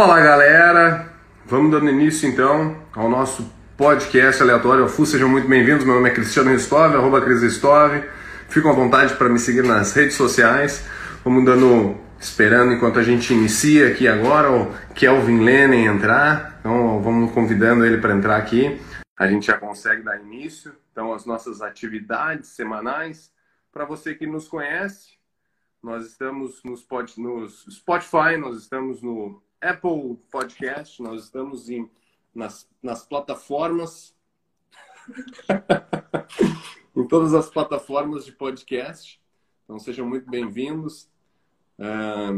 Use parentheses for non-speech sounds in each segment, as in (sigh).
Fala galera, vamos dando início então ao nosso podcast aleatório Fu. Sejam muito bem-vindos. Meu nome é Cristiano Ristov, arroba Cris Ristov. Fiquem à vontade para me seguir nas redes sociais. Vamos dando, esperando enquanto a gente inicia aqui agora o Kelvin Lenin entrar. Então vamos convidando ele para entrar aqui. A gente já consegue dar início então às nossas atividades semanais. Para você que nos conhece, nós estamos nos Spotify, nós estamos no Apple Podcast, nós estamos em, nas, nas plataformas, (laughs) em todas as plataformas de podcast. Então sejam muito bem-vindos. Ah,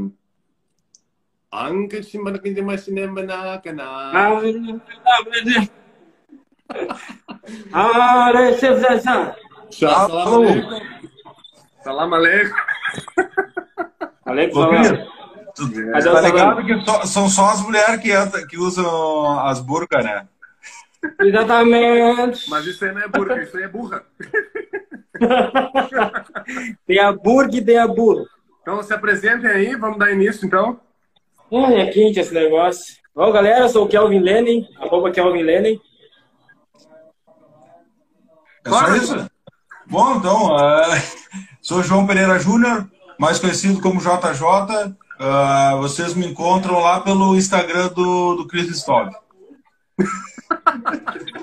Salam aleikum. Salam aleikum. Aleikum salam. Mas tá ligado que só, são só as mulheres que, que usam as burcas, né? Exatamente. Mas isso aí não é burca, isso aí é burra. (laughs) tem a burga e tem a burra. Então se apresentem aí, vamos dar início então. É, é quente esse negócio. Bom, galera, eu sou o Kelvin Lenin, arroba Kelvin Lenin. É só isso? Bom, então, uh, sou João Pereira Júnior, mais conhecido como JJ. Uh, vocês me encontram lá pelo Instagram do, do Chris Stock.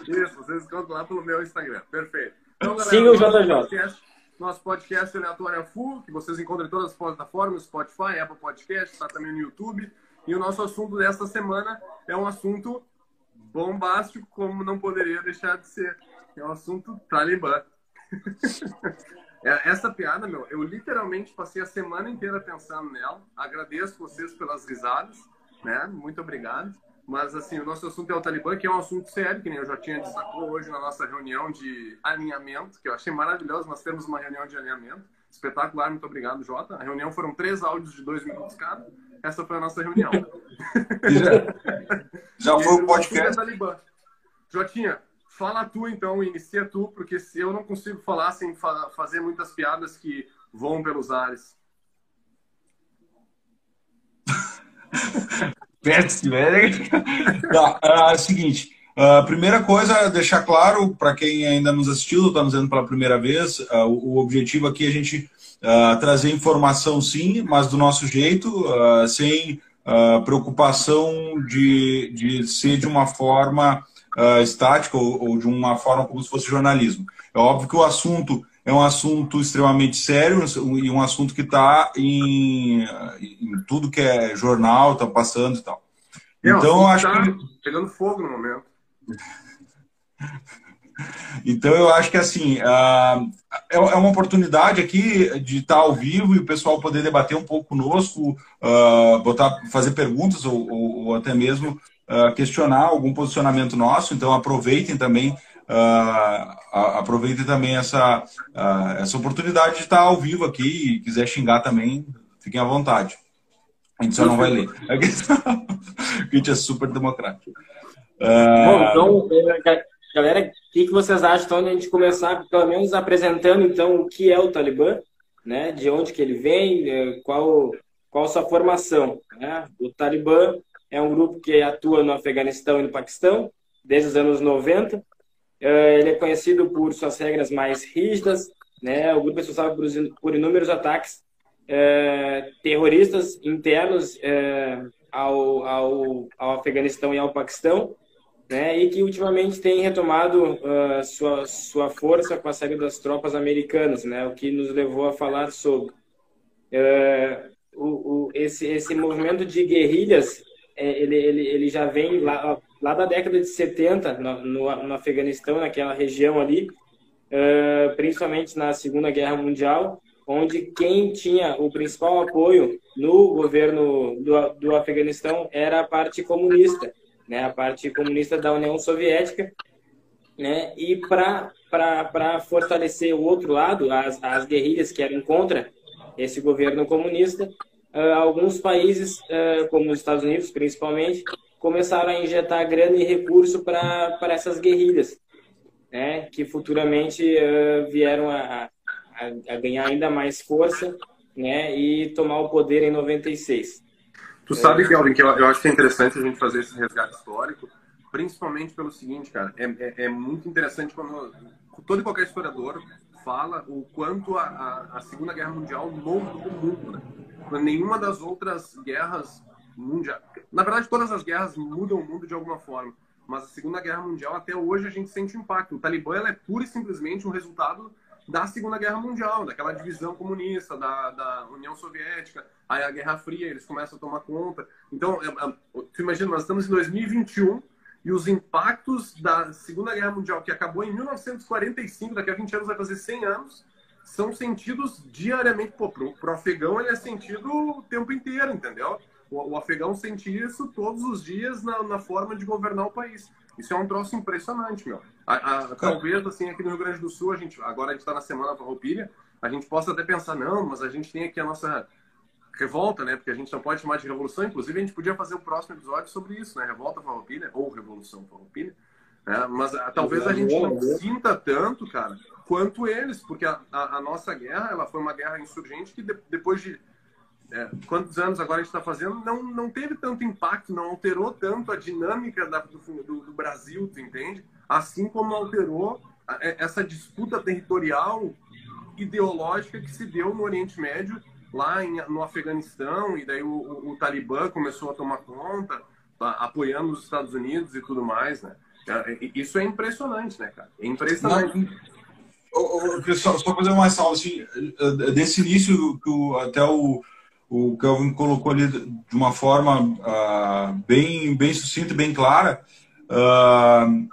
Isso, vocês encontram lá pelo meu Instagram. Perfeito. Então, galera, Siga o JJ. Podcast, nosso podcast aleatório é Full, que vocês encontram em todas as plataformas, Spotify, Apple Podcast, está também no YouTube. E o nosso assunto desta semana é um assunto bombástico, como não poderia deixar de ser. É um assunto Talibã. (laughs) É, essa piada, meu, eu literalmente passei a semana inteira pensando nela. Agradeço vocês pelas risadas, né? Muito obrigado. Mas, assim, o nosso assunto é o Talibã, que é um assunto sério, que nem eu já tinha destacado hoje na nossa reunião de alinhamento, que eu achei maravilhoso. Nós temos uma reunião de alinhamento. Espetacular, muito obrigado, Jota. A reunião foram três áudios de dois minutos cada. Essa foi a nossa reunião. (laughs) Já, (laughs) já foi o podcast. Talibã. Jotinha, Fala tu então, inicia tu, porque se eu não consigo falar sem fa fazer muitas piadas que voam pelos ares. (laughs) Péssimo, é? tá, é, é o seguinte, a primeira coisa, deixar claro para quem ainda nos assistiu, está nos vendo pela primeira vez, uh, o, o, objetivo aqui é a gente uh, trazer informação sim, mas do nosso jeito, uh, sem preocupação de, de ser de uma forma uh, estática ou, ou, de uma forma como se fosse jornalismo. É óbvio que o assunto é um assunto extremamente sério e um assunto que está em, em, tudo que é jornal, está passando e tal. É, então, acho tá que. Pegando fogo no momento. (laughs) Então, eu acho que assim, uh, é uma oportunidade aqui de estar ao vivo e o pessoal poder debater um pouco conosco, uh, botar, fazer perguntas ou, ou até mesmo uh, questionar algum posicionamento nosso, então aproveitem também Uh, aproveitem também essa, uh, essa oportunidade de estar ao vivo aqui e quiser xingar também, fiquem à vontade. A gente só não vai ler. (laughs) a gente é super democrático. Uh... Bom, então, eh, galera, o que, vocês acham então, de a gente começar, pelo menos apresentando então o que é o Talibã, né? de onde que ele vem, eh, qual, qual sua formação. Né? O Talibã é um grupo que atua no Afeganistão e no Paquistão desde os anos 90. É, ele é conhecido por suas regras mais rígidas. Né? O grupo é responsável por, inúmeros ataques é, terroristas internos é, ao, ao, ao Afeganistão e ao Paquistão. Né, e que ultimamente tem retomado uh, sua, sua força com a saída das tropas americanas, né, o que nos levou a falar sobre. Uh, o, o, esse, esse movimento de guerrilhas ele, ele, ele já vem lá, lá da década de 70, no, no, no Afeganistão, naquela região ali, uh, principalmente na Segunda Guerra Mundial, onde quem tinha o principal apoio no governo do, do Afeganistão era a parte comunista, né, a parte comunista da União Soviética, né, e para fortalecer o outro lado, as, as guerrilhas que eram contra esse governo comunista, uh, alguns países, uh, como os Estados Unidos principalmente, começaram a injetar grana e recurso para essas guerrilhas, né, que futuramente uh, vieram a, a, a, ganhar ainda mais força né, e tomar o poder em 96. Tu sabe, Kelvin, que eu, eu, acho que é interessante a gente fazer esse resgate histórico, principalmente pelo seguinte, cara, é, é, é muito interessante quando todo e qualquer historiador fala o quanto a, a, a Segunda Guerra Mundial mudou o mundo, né? Nenhuma das outras guerras mundiais, na verdade todas as guerras mudam o mundo de alguma forma, mas a Segunda Guerra Mundial até hoje a gente sente impacto. O Talibã é pura e simplesmente um resultado da Segunda Guerra Mundial, daquela divisão comunista, da, da União Soviética, aí a Guerra Fria, eles começam a tomar conta. Então, você imagina, nós estamos em 2021 e os impactos da Segunda Guerra Mundial, que acabou em 1945, daqui a 20 anos vai fazer 100 anos, são sentidos diariamente. Pô, pro, pro afegão ele é sentido o tempo inteiro, entendeu? O, o afegão sente isso todos os dias na, na forma de governar o país. Isso é um troço impressionante, meu. A, a, talvez, assim, aqui no Rio Grande do Sul, a gente, agora a gente está na Semana Farroupilha, a gente possa até pensar, não, mas a gente tem aqui a nossa revolta, né? Porque a gente não pode chamar de revolução. Inclusive, a gente podia fazer o próximo episódio sobre isso, né? Revolta Farroupilha, ou Revolução Farroupilha. Né? Mas a, ah, talvez a gente não sinta tanto, cara, quanto eles, porque a, a, a nossa guerra, ela foi uma guerra insurgente que de, depois de é, quantos anos agora a gente está fazendo, não, não teve tanto impacto, não alterou tanto a dinâmica da, do, do, do, Brasil, tu entende? Assim como alterou é, essa disputa territorial ideológica que se deu no Oriente Médio, lá em, no Afeganistão, e daí o, o, o Talibã começou a tomar conta, apoiando os Estados Unidos e tudo mais, né? É, isso é impressionante, né, cara? É impressionante. Não, só, só fazer uma ressalva, assim, desse início que até o o Kelvin colocou ali de uma forma uh, bem, bem sucinta bem clara. Uh,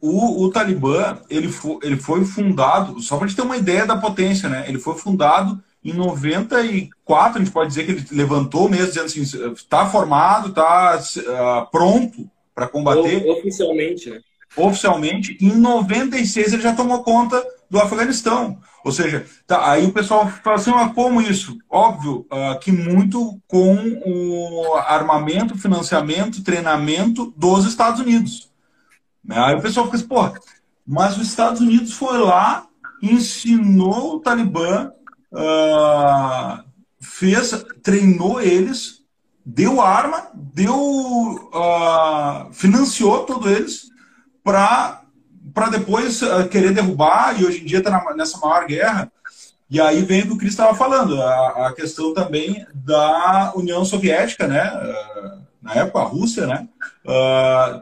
o, o, Talibã ele, foi, ele foi fundado, só para a gente ter uma ideia da potência, né? Ele foi fundado em 94, a gente pode dizer que ele levantou mesmo, dizendo assim, está formado, está uh, pronto para combater. Oficialmente, né? Oficialmente. Em 96 ele já tomou conta do Afeganistão. Ou seja, tá, aí o pessoal fala assim, ah, como isso? Óbvio uh, que muito com o armamento, financiamento, treinamento dos Estados Unidos. Né? Aí o pessoal fica assim, pô, mas os Estados Unidos foi lá, ensinou o Talibã, uh, fez, treinou eles, deu arma, deu, uh, financiou todos eles para depois uh, querer derrubar, e hoje em dia está nessa maior guerra. E aí vem o que o Cris estava falando, a, a, questão também da União Soviética, né? Na época, a Rússia, né? Uh,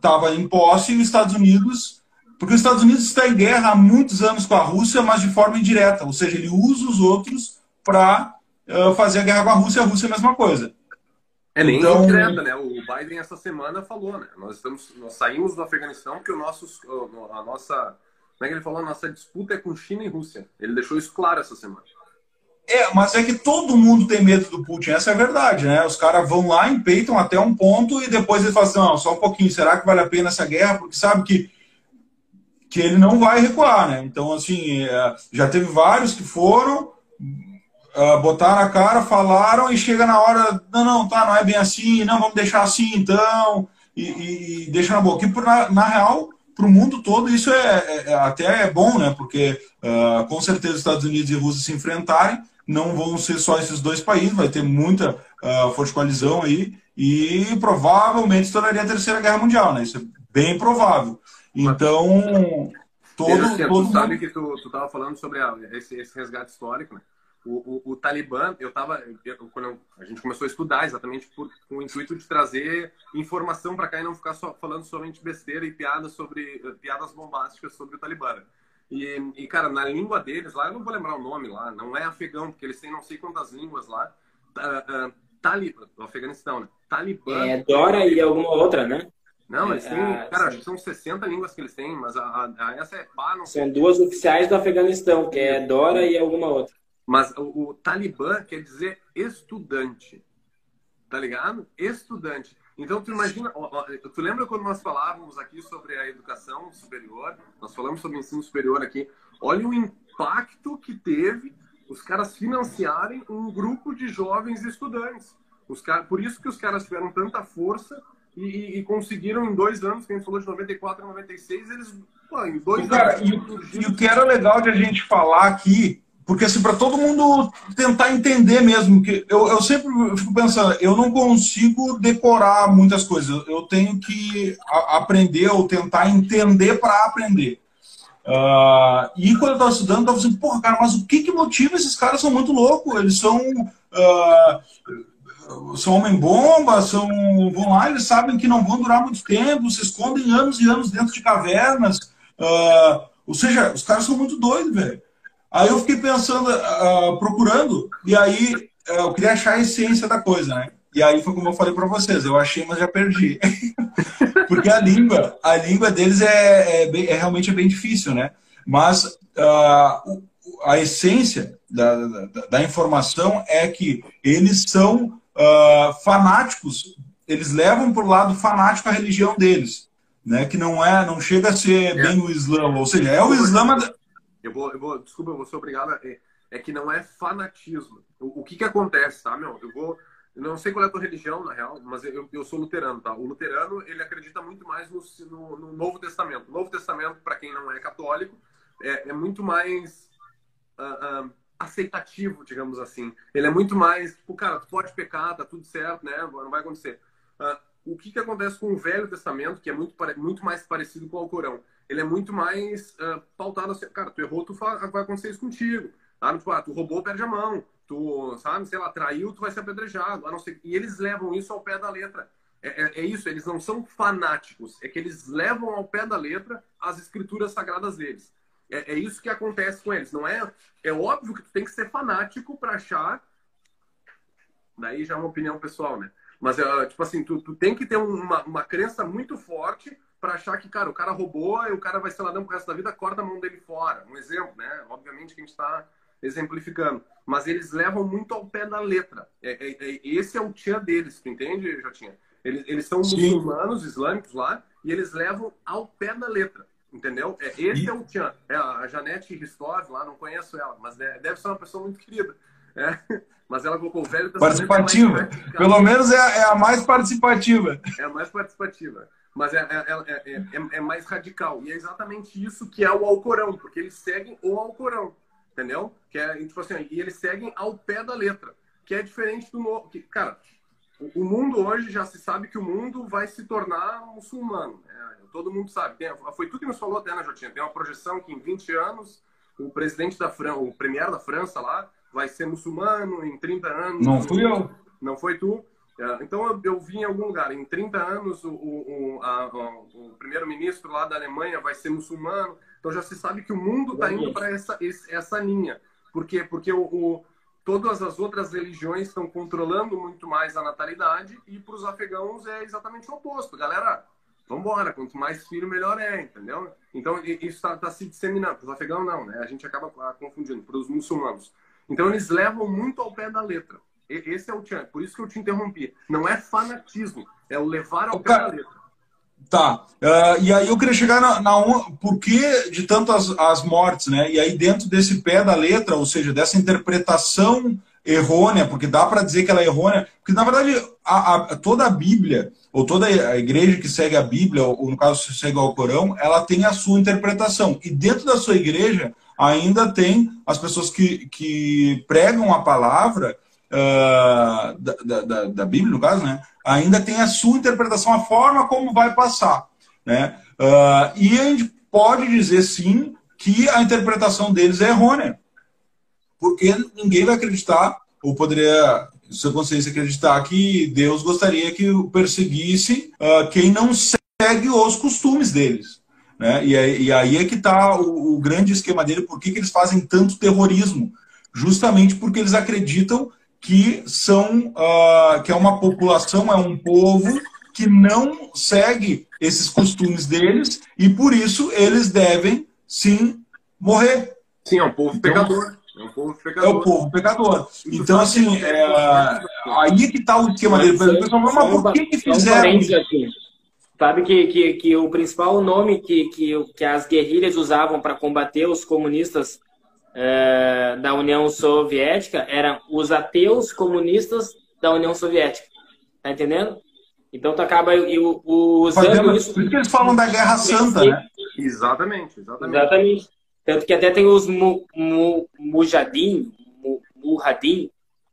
tava em posse e os Estados Unidos, porque os Estados Unidos está em guerra há muitos anos com a Rússia, mas de forma indireta, ou seja, ele usa os outros para uh, fazer a guerra com a Rússia, a Rússia é a mesma coisa. É nem então... direta, né? O Biden essa semana falou, né? Nós estamos, nós saímos do Afeganistão que o nosso, a nossa, como é que ele falou? A nossa disputa é com China e Rússia. Ele deixou isso claro essa semana. É, mas é que todo mundo tem medo do Putin, essa é a verdade, né? Os caras vão lá, empeitam até um ponto e depois eles falam assim, não, só um pouquinho, será que vale a pena essa guerra? Porque sabe que, que ele não vai recuar, né? Então, assim, é, já teve vários que foram, uh, botaram a cara, falaram e chega na hora, não, não, tá, não é bem assim, não, vamos deixar assim então, e, e deixa na boca. E na, na real, para o mundo todo, isso é, é, é, até é bom, né? Porque uh, com certeza os Estados Unidos e Rússia se enfrentarem, não vão ser só esses dois países, vai ter muita uh, forte coalizão aí, e provavelmente estouraria a Terceira Guerra Mundial, né? Isso é bem provável. Então, todo. todo tu sabe que tu estava falando sobre a, esse, esse resgate histórico, né? O, o, o, Talibã, eu estava, quando a gente começou a estudar exatamente por, com o intuito de trazer informação para cá e não ficar só falando somente besteira e piadas sobre piadas bombásticas sobre o Talibã. E, e, cara, na língua deles lá, eu não vou lembrar o nome lá, não é afegão, porque eles têm não sei quantas línguas lá. Uh, uh, Talibã, do Afeganistão, né? Talibã. É Dora e alguma outra, né? Não, eles têm, é, cara, acho que são 60 línguas que eles têm, mas a, a, a essa é pá, não São duas oficiais do Afeganistão, que é Dora e alguma outra. Mas o, o Talibã quer dizer estudante. Tá ligado? Estudante. Então, tu imagina, tu lembra quando nós falávamos aqui sobre a educação superior? Nós falamos sobre o ensino superior aqui. Olha o impacto que teve os caras financiarem um grupo de jovens estudantes. Os car... Por isso que os caras tiveram tanta força e, e, conseguiram em dois anos, quem falou de 94 a 96, eles, pô, em dois cara, anos. E, e o que era legal de a gente falar aqui porque assim, para todo mundo tentar entender mesmo, que eu, eu sempre fico pensando, eu não consigo decorar muitas coisas, eu tenho que aprender ou tentar entender para aprender. Uh, e quando eu estava estudando, eu estava assim, porra, cara, mas o que, que motiva esses caras? São muito loucos, eles são. Uh, são homem-bomba, são, vão lá, eles sabem que não vão durar muito tempo, se escondem anos e anos dentro de cavernas. Uh, ou seja, os caras são muito doidos, velho. Aí eu fiquei pensando, uh, procurando, e aí uh, eu queria achar a essência da coisa, né? E aí foi como eu falei para vocês, eu achei, mas já perdi. (laughs) Porque a língua, a língua deles é, é, bem, é realmente é bem difícil, né? Mas uh, a essência da, da, da, informação é que eles são uh, fanáticos, eles levam para o lado fanático a religião deles, né? Que não é, não chega a ser é. bem o Islã, ou seja, é o Islã, eu vou, eu vou, desculpa, eu vou ser obrigado. A, é, é que não é fanatismo. O, o, que que acontece, tá, meu? Eu vou, eu não sei qual é a tua religião, na real, mas eu, eu sou luterano, tá? O luterano, ele acredita muito mais no, no, no Novo Testamento. O Novo Testamento, para quem não é católico, é, é muito mais uh, uh, aceitativo, digamos assim. Ele é muito mais, tipo, cara, tu pode pecar, tá tudo certo, né? Não vai acontecer. Uh, o que que acontece com o Velho Testamento, que é muito, muito mais parecido com o Corão? ele é muito mais uh, pautado assim, cara, tu errou, tu vai acontecer isso contigo. Tá? Tipo, ah, tu roubou, perde a mão. Tu, sabe, sei lá, traiu, tu vai ser apedrejado. A não ser... E eles levam isso ao pé da letra. É, é, é, isso, eles não são fanáticos, é que eles levam ao pé da letra as escrituras sagradas deles. É, é isso que acontece com eles. Não é, é óbvio que tu tem que ser fanático para achar. Daí já é uma opinião pessoal, né? Mas, é, tipo assim, tu, tu tem que ter uma, uma crença muito forte para achar que, cara, o cara roubou e o cara vai ser ladrão pro resto da vida, corta a mão dele fora. Um exemplo, né? Obviamente que a gente está exemplificando. Mas eles levam muito ao pé da letra. É, é, é, esse é o tchan deles, tu entende, Jotinha? Eles, eles são Sim. muçulmanos, islâmicos lá, e eles levam ao pé da letra. Entendeu? É, esse e... é o tchan. É, a Janete Ristov lá, não conheço ela, mas deve ser uma pessoa muito querida. É, (laughs) mas ela colocou o velho Participativa. Pelo menos é, é a mais participativa. É a mais participativa mas é, é, é, é, mais radical. E é exatamente isso que é o Alcorão, porque eles seguem o Alcorão, entendeu? Que é, tipo assim, e eles seguem ao pé da letra, que é diferente do novo. Que, cara, o, mundo hoje já se sabe que o mundo vai se tornar muçulmano. Né? Todo mundo sabe. Tem, foi tudo que nos falou até, né, Jotinha? Tem uma projeção que em 20 anos o presidente da França, o premier da França lá, vai ser muçulmano em 30 anos. Não fui eu. Não foi tu. É, então eu, eu, vi em algum lugar, em 30 anos o, o, o primeiro-ministro lá da Alemanha vai ser muçulmano. Então já se sabe que o mundo está indo para essa, essa linha. Por quê? Porque o, o, todas as outras religiões estão controlando muito mais a natalidade e para os afegãos é exatamente o oposto. Galera, vamos embora, quanto mais filho, melhor é, entendeu? Então isso está tá se disseminando. Para os afegãos não, né? A gente acaba ah, confundindo, para os muçulmanos. Então eles levam muito ao pé da letra. Esse é o Tchan, por isso que eu te interrompi. Não é fanatismo, é o levar ao pé da letra. Tá. Uh, e aí eu queria chegar na, na por que de tantas as mortes, né? E aí dentro desse pé da letra, ou seja, dessa interpretação errônea, porque dá para dizer que ela é errônea, porque na verdade a, a, toda a Bíblia, ou toda a igreja que segue a Bíblia, ou no caso segue o Corão, ela tem a sua interpretação. E dentro da sua igreja ainda tem as pessoas que, que pregam a palavra uh, da, da, da, Bíblia, no caso, né, ainda tem a sua interpretação, a forma como vai passar. Né? Uh, e a gente pode dizer, sim, que a interpretação deles é errônea. Porque ninguém vai acreditar, ou poderia, sua consciência, acreditar que Deus gostaria que perseguisse uh, quem não segue os costumes deles. Né? E, aí, e aí é que está o, o, grande esquema dele, por que, que eles fazem tanto terrorismo? Justamente porque eles acreditam que são uh, que é uma população, é um povo que não segue esses costumes deles e por isso eles devem sim morrer. Sim, é um povo então, pecador. É, um povo pecador. é o povo pecador. Então, assim, é, aí é que está o esquema dele. O pessoal fala, mas por que, que fizeram Sabe que, que, que o principal nome que, que, que as guerrilhas usavam para combater os comunistas é, da União Soviética eram os ateus comunistas da União Soviética. Tá entendendo? Então tu acaba usando isso. Por isso que eles falam da Guerra Santa, né? Exatamente, exatamente. Exatamente. Tanto que até tem os mu, mu, Mujadin, mu,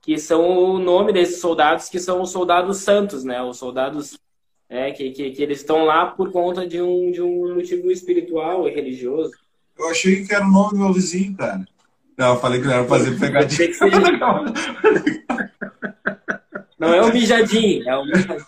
que são o nome desses soldados, que são os soldados santos, né? Os soldados é, que, que, que eles estão lá por conta de um, de um motivo espiritual e religioso. Eu achei que era o nome do meu vizinho, cara. Não, eu falei que não era fazer pegadinha. (laughs) Não é o mijadinho, é o mijadinho.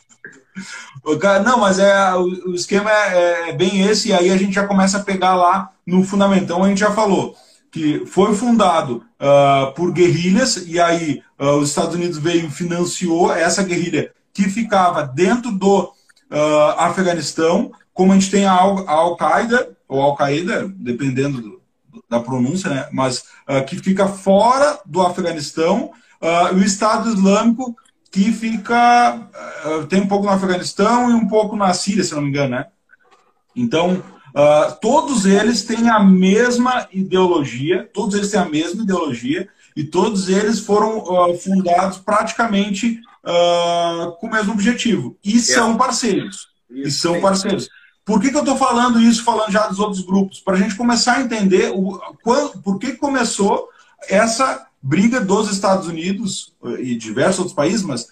Não, mas é, o, esquema é, é, bem esse, e aí a gente já começa a pegar lá no fundamentão, a gente já falou que foi fundado uh, por guerrilhas, e aí uh, os Estados Unidos veio e financiou essa guerrilha que ficava dentro do uh, Afeganistão, como a gente tem a Al-Qaeda, ou Al-Qaeda, dependendo do, da pronúncia, né? mas que fica fora do Afeganistão, e o Estado Islâmico que fica. tem um pouco no Afeganistão e um pouco na Síria, se não me engano, né? Então, Uh, todos eles têm a mesma ideologia, todos eles têm a mesma ideologia e todos eles foram uh, fundados praticamente uh, com o mesmo objetivo. E é. são parceiros. Isso, e são parceiros. Por que, que eu estou falando isso, falando já dos outros grupos? Para a gente começar a entender o, quando, por que começou essa briga dos Estados Unidos e diversos outros países, mas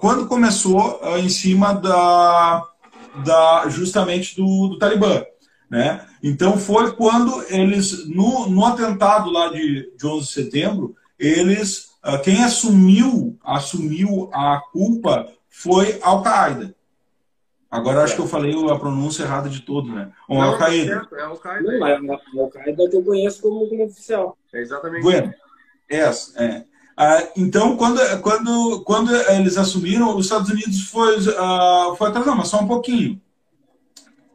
quando começou em cima da, da justamente do, do Talibã. Né? Então foi quando eles, no, no atentado lá de, de 11 de setembro, eles, quem assumiu, assumiu a culpa foi Al-Qaeda. Agora acho que eu falei a pronúncia errada de todo, né? Ou Al-Qaeda. É Al-Qaeda. Não, é Al-Qaeda que eu conheço como, como oficial. É exatamente. Bueno, essa, é. Ah, então, quando, quando, quando eles assumiram, os Estados Unidos foi, ah, foi atrás, não, mas só um pouquinho.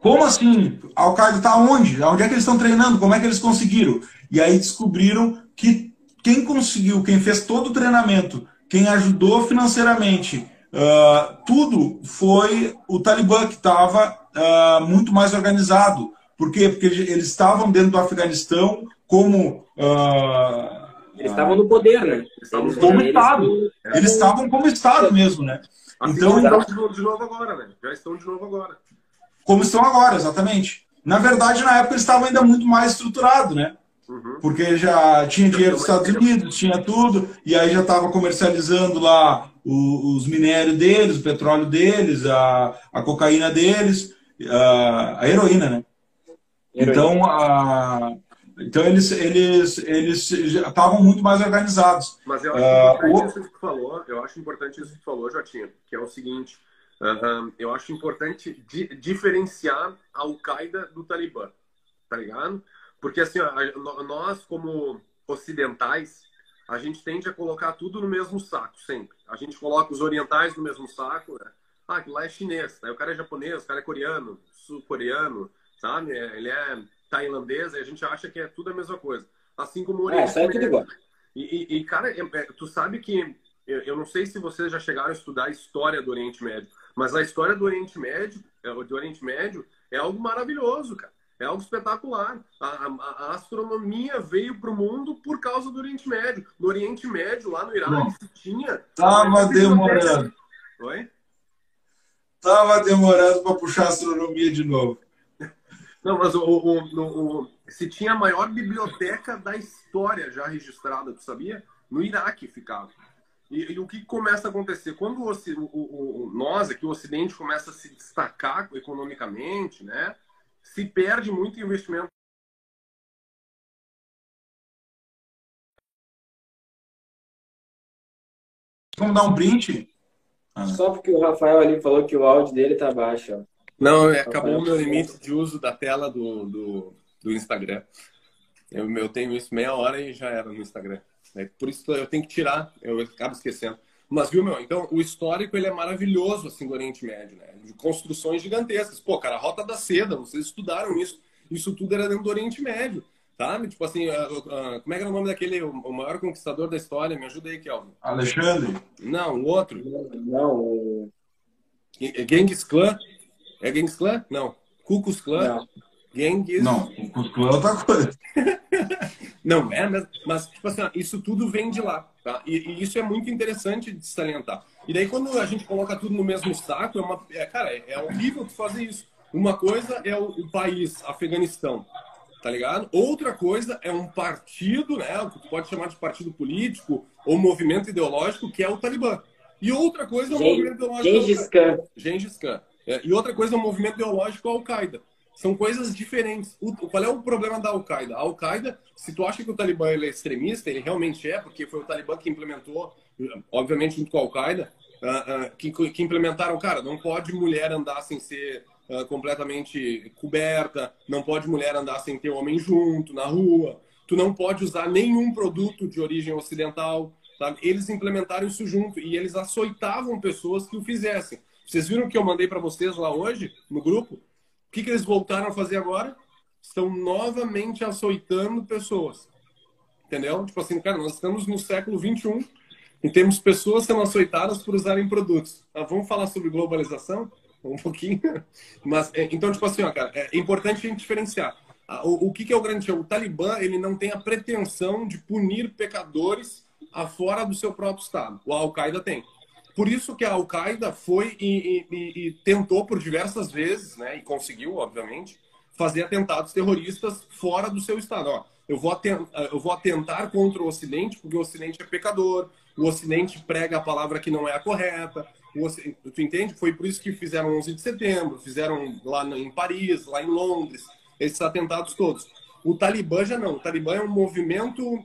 Como assim? A Al-Qaeda está onde? Onde é que eles estão treinando? Como é que eles conseguiram? E aí descobriram que quem conseguiu, quem fez todo o treinamento, quem ajudou financeiramente, uh, tudo foi o Talibã, que estava uh, muito mais organizado. Por quê? Porque eles estavam dentro do Afeganistão como. Uh, eles estavam no poder, né? Eles como Estado. Eles estavam como Estado mesmo, né? Assim, então, estão de novo agora, né? Já estão de novo agora como estão agora, exatamente. Na verdade, na época eles estavam ainda muito mais estruturados, né? Uhum. Porque já tinha dinheiro dos Estados Unidos, tinha tudo, e aí já estava comercializando lá o, os minérios deles, o petróleo deles, a, a cocaína deles, a, a heroína, né? Heroína. Então, a, então eles, eles, eles estavam muito mais organizados. Mas eu acho uh, importante isso que tu falou, eu acho importante isso que tu falou, Jotinho, que é o seguinte, Uhum. Eu acho importante di diferenciar a Al-Qaeda do Talibã, tá ligado? Porque assim, ó, nós como ocidentais, a gente tende a colocar tudo no mesmo saco, sempre. A gente coloca os orientais no mesmo saco, né? Ah, aquilo lá é chinês, né? o cara é japonês, o cara é coreano, sul-coreano, sabe? É, ele é tailandês, e a gente acha que é tudo a mesma coisa. Assim como o Oriente é, tudo igual. E, e, cara, é, é, tu sabe que eu, não sei se vocês já chegaram a estudar a história do Oriente Médio, mas a história do Oriente Médio, do Oriente Médio é algo maravilhoso, cara. É algo espetacular. A, a, a astronomia veio para o mundo por causa do Oriente Médio. No Oriente Médio, lá no Iraque, se tinha. Tava demorando. Oi? Tava demorando para puxar a astronomia de novo. Não, mas o, o, o, o, se tinha a maior biblioteca da história já registrada, tu sabia? No Iraque ficava. E, e, o que começa a acontecer? Quando o, o, o, nós aqui, o Ocidente, começa a se destacar economicamente, né, se perde muito investimento. Vamos dar um print? Ah. Só porque o Rafael ali falou que o áudio dele tá baixo. Ó. Não, é, acabou o meu limite de uso da tela do, do, do Instagram. Eu, eu tenho isso meia hora e já era no Instagram. Né? Por isso eu tenho que tirar, eu acabo esquecendo. Mas, viu, meu? Então, o histórico ele é maravilhoso, assim, do Oriente Médio, né? De construções gigantescas. Pô, cara, a Rota da Seda, vocês estudaram isso. Isso tudo era dentro do Oriente Médio, sabe? Tipo assim, uh, uh, como é que era o nome daquele, o maior conquistador da história? Me ajuda aí, Kelvin. Alexandre? Não, o outro. Não, o... Genghis Khan? É Genghis Khan? Não. Ku Klux Klan? Não. Genghis... Não, o Klan é outra coisa. (laughs) Não é, mas, mas tipo assim, isso tudo vem de lá, tá? E, e, isso é muito interessante de salientar. E daí quando a gente coloca tudo no mesmo saco, é uma, é, cara, é, é horrível tu fazer isso. Uma coisa é o, o país, Afeganistão. tá ligado? Outra coisa é um partido, né? O que tu pode chamar de partido político ou movimento ideológico, que é o Talibã. E outra coisa é um Gen movimento ideológico. Gengis Khan. Gengis Khan. É, e outra coisa é um movimento ideológico Al-Qaeda. São coisas diferentes. O, qual é o problema da Al-Qaeda? A Al-Qaeda, se tu acha que o Talibã é extremista, ele realmente é, porque foi o Talibã que implementou, obviamente junto com a Al-Qaeda, uh, uh, que, que, implementaram, cara, não pode mulher andar sem ser uh, completamente coberta, não pode mulher andar sem ter homem junto na rua, tu não pode usar nenhum produto de origem ocidental? Eles implementaram isso junto e eles açoitavam pessoas que o fizessem. Vocês viram que eu mandei para vocês lá hoje, no grupo? O que, que eles voltaram a fazer agora? Estão novamente açoitando pessoas. Entendeu? Tipo assim, cara, nós estamos no século 21 e temos pessoas sendo açoitadas por usarem produtos. Ah, vamos falar sobre globalização? (laughs) Um pouquinho. Mas, é, então, tipo assim, ó, cara, é importante a gente diferenciar. O, o que, que é o grande O Talibã, ele não tem a pretensão de punir pecadores afora do seu próprio Estado. O Al-Qaeda tem. Por isso que a Al-Qaeda foi e, e, e, tentou por diversas vezes, né, e conseguiu, obviamente, fazer atentados terroristas fora do seu Estado. Ó, eu, vou atentar, eu vou atentar contra o Ocidente porque o Ocidente é pecador, o Ocidente prega a palavra que não é a correta. Ocidente, tu entende? Foi por isso que fizeram 11 de setembro, fizeram lá em Paris, lá em Londres, esses atentados todos. O Talibã já não. O Talibã é um movimento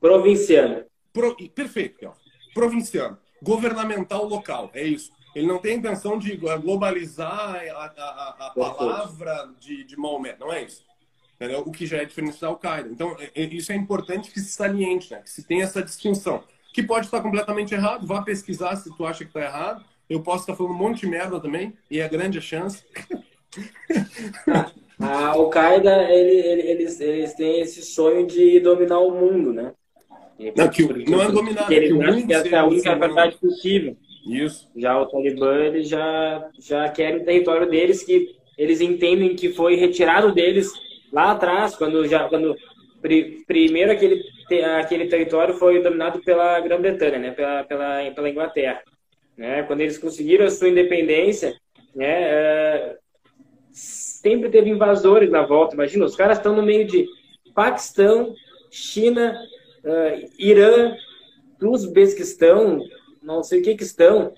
provinciano. Pro, perfeito, provinciano, governamental local, é isso. Ele não tem a intenção de globalizar a, a, a palavra de, de Maomé, não é isso. Entendeu? O que já é diferente da Al-Qaeda. Então, é, é, isso é importante que se saliente, né? que se tenha essa distinção. Que pode estar completamente errado, vá pesquisar se tu acha que está errado. Eu posso estar falando um monte de merda também, e é grande a chance. (laughs) a Al-Qaeda, ele, ele, eles, eles têm esse sonho de dominar o mundo, né? Não, que, não é dominar, ele que, que essa é a única verdade possível. Isso. Já o Talibã, eles já, já querem o território deles, que eles entendem que foi retirado deles lá atrás, quando já quando primeiro aquele, aquele território foi dominado pela Grã-Bretanha, né, pela, pela, pela Inglaterra. Né? Quando eles conseguiram a sua independência, né, é, sempre teve invasores na volta. Imagina, os caras estão no meio de Paquistão, China, uh, Irã, Uzbequistão, não sei o que que estão.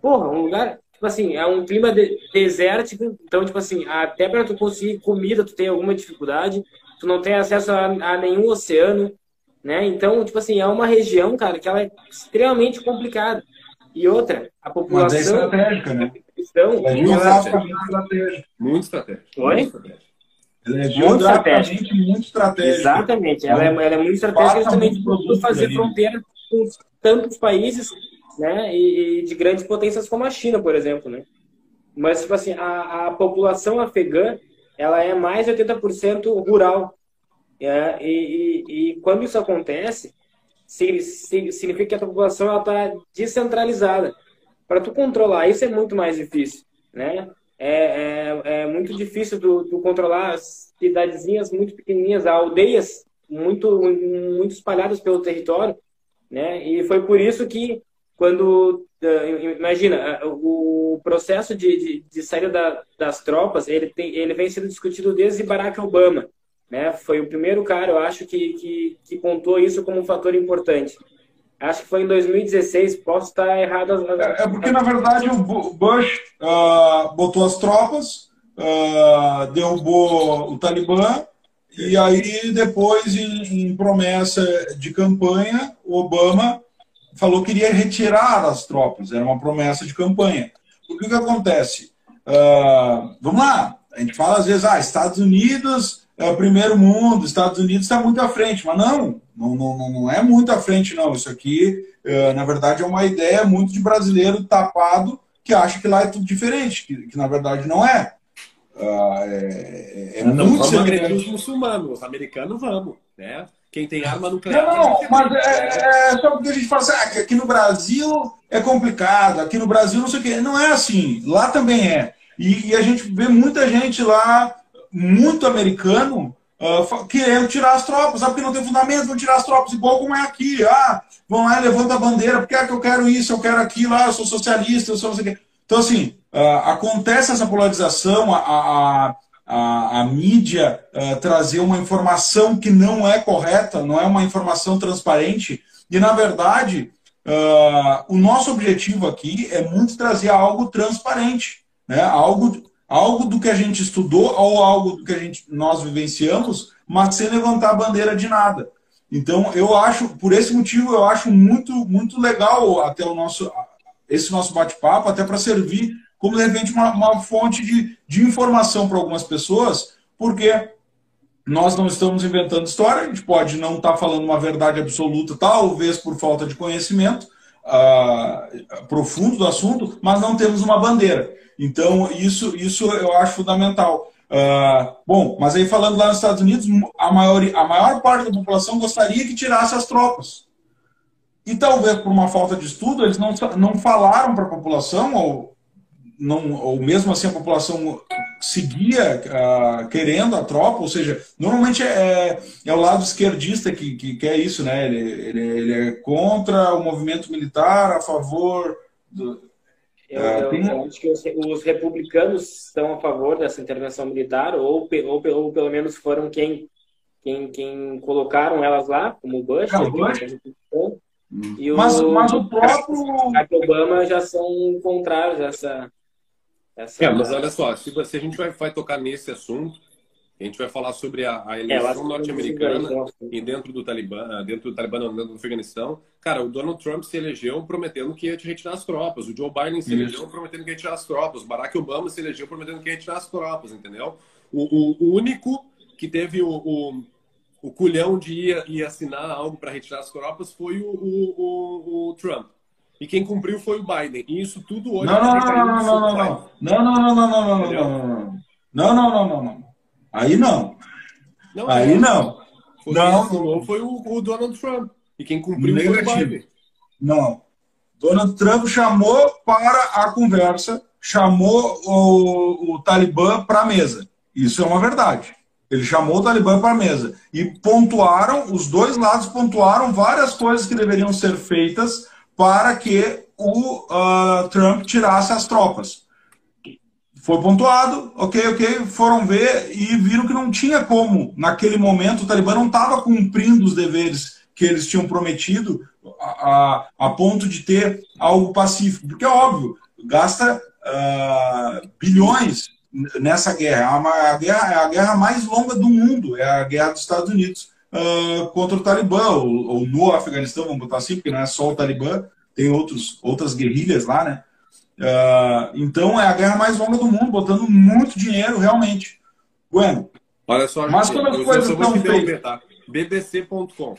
Porra, um lugar, tipo assim, é um clima de, desértico, então, tipo assim, até para tu conseguir comida, tu tem alguma dificuldade, tu não tem acesso a, a nenhum oceano, né? Então, tipo assim, é uma região, cara, que ela é extremamente complicada. E outra, a população... Mas é estratégica, né? Então, é muito, estratégica. Muito estratégica. Oi? Muito estratégica. Ela é muito estratégica. muito estratégica. Exatamente, ela é, ela é muito estratégica justamente por fazer fronteira com tantos países né, e, e, de grandes potências como a China, por exemplo. Né? Mas, tipo assim, a, a população afegã ela é mais de 80% rural. É, e, e, e, quando isso acontece, significa que a população está descentralizada. Para tu controlar isso é muito mais difícil. Né? É, é, é muito difícil do, do, controlar cidadezinhas muito pequenininhas, aldeias muito, muito espalhadas pelo território, né? E foi por isso que quando eh, imagina eh, o processo de, de, de saída da, das tropas ele tem ele vem sendo discutido desde Barack Obama né foi o primeiro cara eu acho que, que, que pontuou isso como um fator importante Acho que foi em 2016, posso estar errado. É, é porque, na verdade, o Bush uh, botou as tropas, uh, derrubou o Talibã, e aí depois, em, em, promessa de campanha, o Obama falou que iria retirar as tropas, era uma promessa de campanha. O que, acontece? Uh, vamos lá, a gente fala às vezes, ah, Estados Unidos é o primeiro mundo, Estados Unidos está muito à frente, mas não, não, não, não é muito à frente, não. Isso aqui, é, na verdade, é uma ideia muito de brasileiro tapado que acha que lá é tudo diferente, que, que na verdade não é. Uh, é, é, é não, muito vamos agredir os muçulmanos, os americanos vamos, né? Quem tem arma nuclear. Não, não, mas é, é, só porque a gente fala assim, ah, que aqui no Brasil é complicado, aqui no Brasil não sei o quê. Não é assim, lá também é. E, e a gente vê muita gente lá muito americano uh, querendo tirar as tropas, sabe? Porque não tem fundamento, vão tirar as tropas, igual como é aqui. Ah, vão lá levantam a bandeira, porque é que eu quero isso, eu quero aquilo, ah, eu sou socialista, eu sou não sei o quê. Então, assim, uh, acontece essa polarização, a, a, a, a mídia uh, trazer uma informação que não é correta, não é uma informação transparente. E, na verdade, o nosso objetivo aqui é muito trazer algo transparente, né? algo, algo do que a gente estudou ou algo do que a gente, nós vivenciamos, mas sem levantar a bandeira de nada. Então, eu acho, por esse motivo, eu acho muito, muito legal até o nosso, esse nosso bate-papo, até para servir como, de repente, uma, uma fonte de, de informação para algumas pessoas, porque nós não estamos inventando história, a gente pode não estar tá falando uma verdade absoluta, talvez por falta de conhecimento uh, profundo do assunto, mas não temos uma bandeira. Então, isso, isso eu acho fundamental. Uh, bom, mas aí falando lá nos Estados Unidos, a maior, a maior parte da população gostaria que tirasse as tropas. E talvez por uma falta de estudo, eles não, não falaram para a população, ou não, ou mesmo assim a população seguia uh, querendo a tropa, ou seja, normalmente é, é o lado esquerdista que, que quer isso, né? Ele, ele, ele é contra o movimento militar, a favor do. Eu, uh, tem... eu acho que os, os, republicanos estão a favor dessa intervenção militar, ou, ou, ou pelo menos foram quem, quem, quem colocaram elas lá, como o Bush. É, o Bush. E mas, o, mas o próprio. Obama já são contrários a essa, essa é, mas olha só, se, se a gente vai, vai tocar nesse assunto, a gente vai falar sobre a, a é, eleição é, norte-americana e dentro do Talibã, dentro do Talibã, dentro do Afeganistão. Cara, o Donald Trump se elegeu prometendo que ia retirar as tropas. O Joe Biden se elegeu Isso. prometendo que ia retirar as tropas. O Barack Obama se elegeu prometendo que ia retirar as tropas, entendeu? O, o, o único que teve o, o, o culhão de ir, ir assinar algo para retirar as tropas foi o, o, o Trump. E quem cumpriu foi o Biden. E isso tudo hoje. Não, não, não, não, não, não, não, não, não, não, não, não, não, não, não, não, não, não, Aí não. não Aí não. Foi não. Foi o, o Donald Trump. E quem cumpriu Negativo. foi o Biden. Não. Donald Trump chamou para a conversa, chamou o, o Talibã para a mesa. Isso é uma verdade. Ele chamou o Talibã para a mesa. E pontuaram, os dois lados pontuaram várias coisas que deveriam ser feitas para que o uh, Trump tirasse as tropas. Foi pontuado, ok, ok, foram ver e viram que não tinha como, naquele momento, o Talibã não estava cumprindo os deveres que eles tinham prometido a, a, a, ponto de ter algo pacífico. Porque é óbvio, gasta uh, bilhões nessa guerra. É a, guerra. É a guerra mais longa do mundo, é a guerra dos Estados Unidos uh, contra o Talibã, ou, ou, no Afeganistão, vamos botar assim, porque não é só o Talibã, tem outros, outras guerrilhas lá, né? Uh, então é a guerra mais longa do mundo, botando muito dinheiro realmente. Bueno. Olha só, mas como as coisas estão feitas? Tá? BBC.com.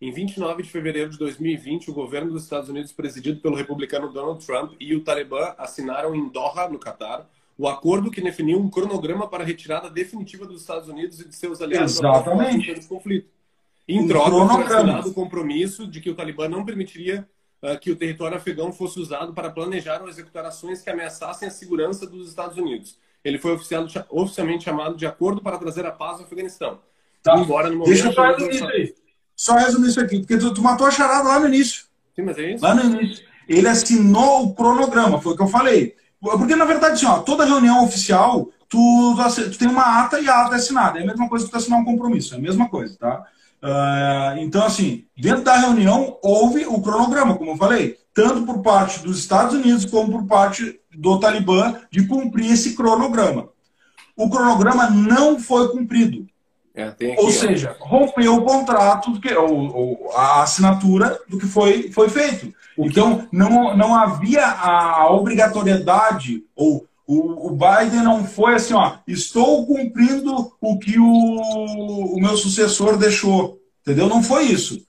Em 29 de fevereiro de 2020, o governo dos Estados Unidos, presidido pelo republicano Donald Trump, e o Talibã assinaram em Doha, no Catar, o acordo que definiu um cronograma para a retirada definitiva dos Estados Unidos e de seus aliados Exatamente. do conflito. Em um troca, foi assinado o compromisso de que o Talibã não permitiria que o território afegão fosse usado para planejar ou executar ações que ameaçassem a segurança dos Estados Unidos. Ele foi oficialmente chamado de Acordo para trazer a paz ao Afeganistão. Tá. Embora no momento Deixa eu só resumir isso aí. Só resumir isso aqui, porque tu, tu matou a charada lá no início. Sim, mas é isso? Lá no início. Ele assinou o cronograma, foi o que eu falei. Porque, na verdade, assim, ó, toda reunião oficial, tu, tu tem uma ata e a ata é assinada. É a mesma coisa que tu assinar um compromisso, é a mesma coisa, tá? Uh, então, assim, dentro da reunião houve o cronograma, como eu falei, tanto por parte dos Estados Unidos como por parte do Talibã de cumprir esse cronograma. O cronograma não foi cumprido. É, aqui, ou seja, rompeu o contrato, do que, ou, ou, a assinatura do que foi, foi feito. Então, não, não havia a obrigatoriedade, ou o, Biden não foi assim, ó, estou cumprindo o que o, o meu sucessor deixou. Entendeu? Não foi isso.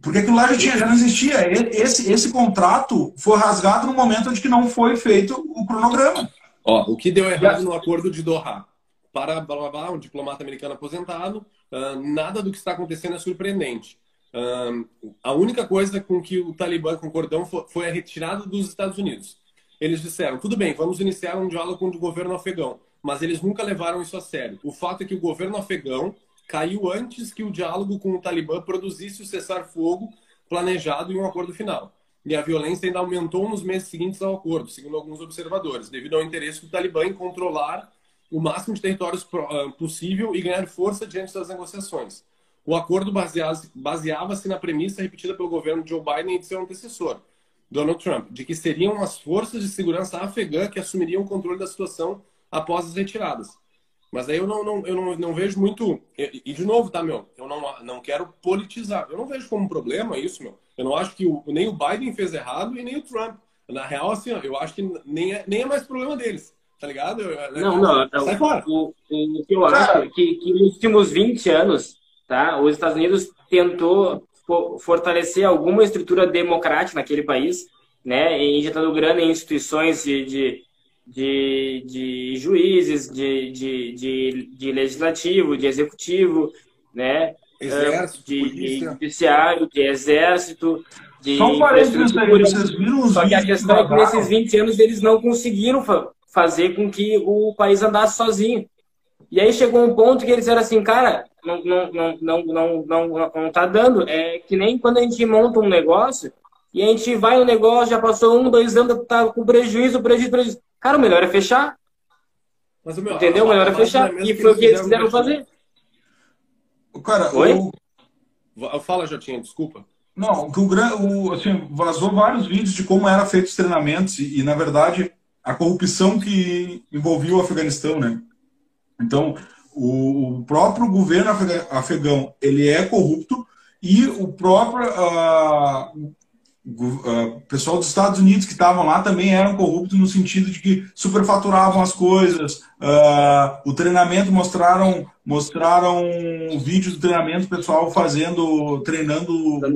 Porque aquilo lá já, tinha, já não existia. Esse, esse contrato foi rasgado no momento em que não foi feito o cronograma. Ó, o que deu errado no acordo de Doha? Para blá, blá, blá, um diplomata americano aposentado, uh, nada do que está acontecendo é surpreendente. Uh, a única coisa com que o Talibã concordou foi a retirada dos Estados Unidos. Eles disseram, tudo bem, vamos iniciar um diálogo com o governo afegão, mas eles nunca levaram isso a sério. O fato é que o governo afegão caiu antes que o diálogo com o Talibã produzisse o cessar-fogo planejado e um acordo final. E a violência ainda aumentou nos meses seguintes ao acordo, segundo alguns observadores, devido ao interesse do Talibã em controlar o máximo de territórios ah, possível e ganhar força diante das negociações. O acordo baseava-se na premissa repetida pelo governo Joe Biden e de seu antecessor, Donald Trump, de que seriam as forças de segurança afegã que assumiriam o controle da situação após as retiradas. Mas aí eu não, não eu não, não vejo muito. E, e, de novo, tá, meu? Eu não, não quero politizar. Eu não vejo como um problema isso, meu. Eu não acho que o, nem o Biden fez errado e nem o Trump. Na real, assim, eu acho que nem é, nem é mais problema deles. Tá ligado? Não, não. Sai fora. O, o, que eu acho é que, que nos últimos 20 anos, tá, os Estados Unidos tentou fortalecer alguma estrutura democrática naquele país, né, injetando grana em instituições de, de de, de juízes, de, de, de, de legislativo, de executivo, né? Exército, de, de judiciário, de exército, de Só infraestrutura. Vocês viram Só que a questão é que nesses 20 anos eles não conseguiram fa fazer com que o país andasse sozinho. E aí chegou um ponto que eles eram assim, cara, não, não, não, não, não, não, não tá dando. É que nem quando a gente monta um negócio e a gente vai no negócio, já passou um, dois anos, tá com prejuízo, prejuízo, prejuízo. Cara, o melhor é fechar. Mas o meu, Entendeu? O melhor é fechar. E foi o que eles quiseram fazer. O cara, Oi? O... Fala, Jotinha, desculpa. Não, que o, o assim, vazou vários vídeos de como eram feitos os treinamentos e, e, na verdade, a corrupção que envolvia o Afeganistão, né? Então, o, próprio governo afegão, ele é corrupto e o próprio uh, o pessoal dos Estados Unidos que estavam lá também eram corruptos no sentido de que superfaturavam as coisas. Uh, o treinamento mostraram mostraram um vídeo do treinamento pessoal fazendo treinando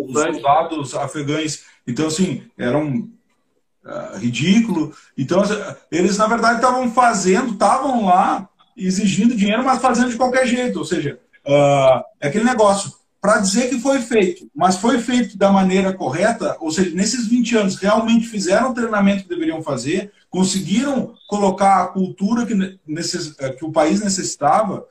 os soldados afegães. Então assim eram uh, ridículo. Então eles na verdade estavam fazendo, estavam lá exigindo dinheiro, mas fazendo de qualquer jeito. Ou seja, uh, é aquele negócio para dizer que foi feito, mas foi feito da maneira correta, ou seja, nesses 20 anos realmente fizeram o treinamento que deveriam fazer, conseguiram colocar a cultura que, necess, eh, que o país necessitava,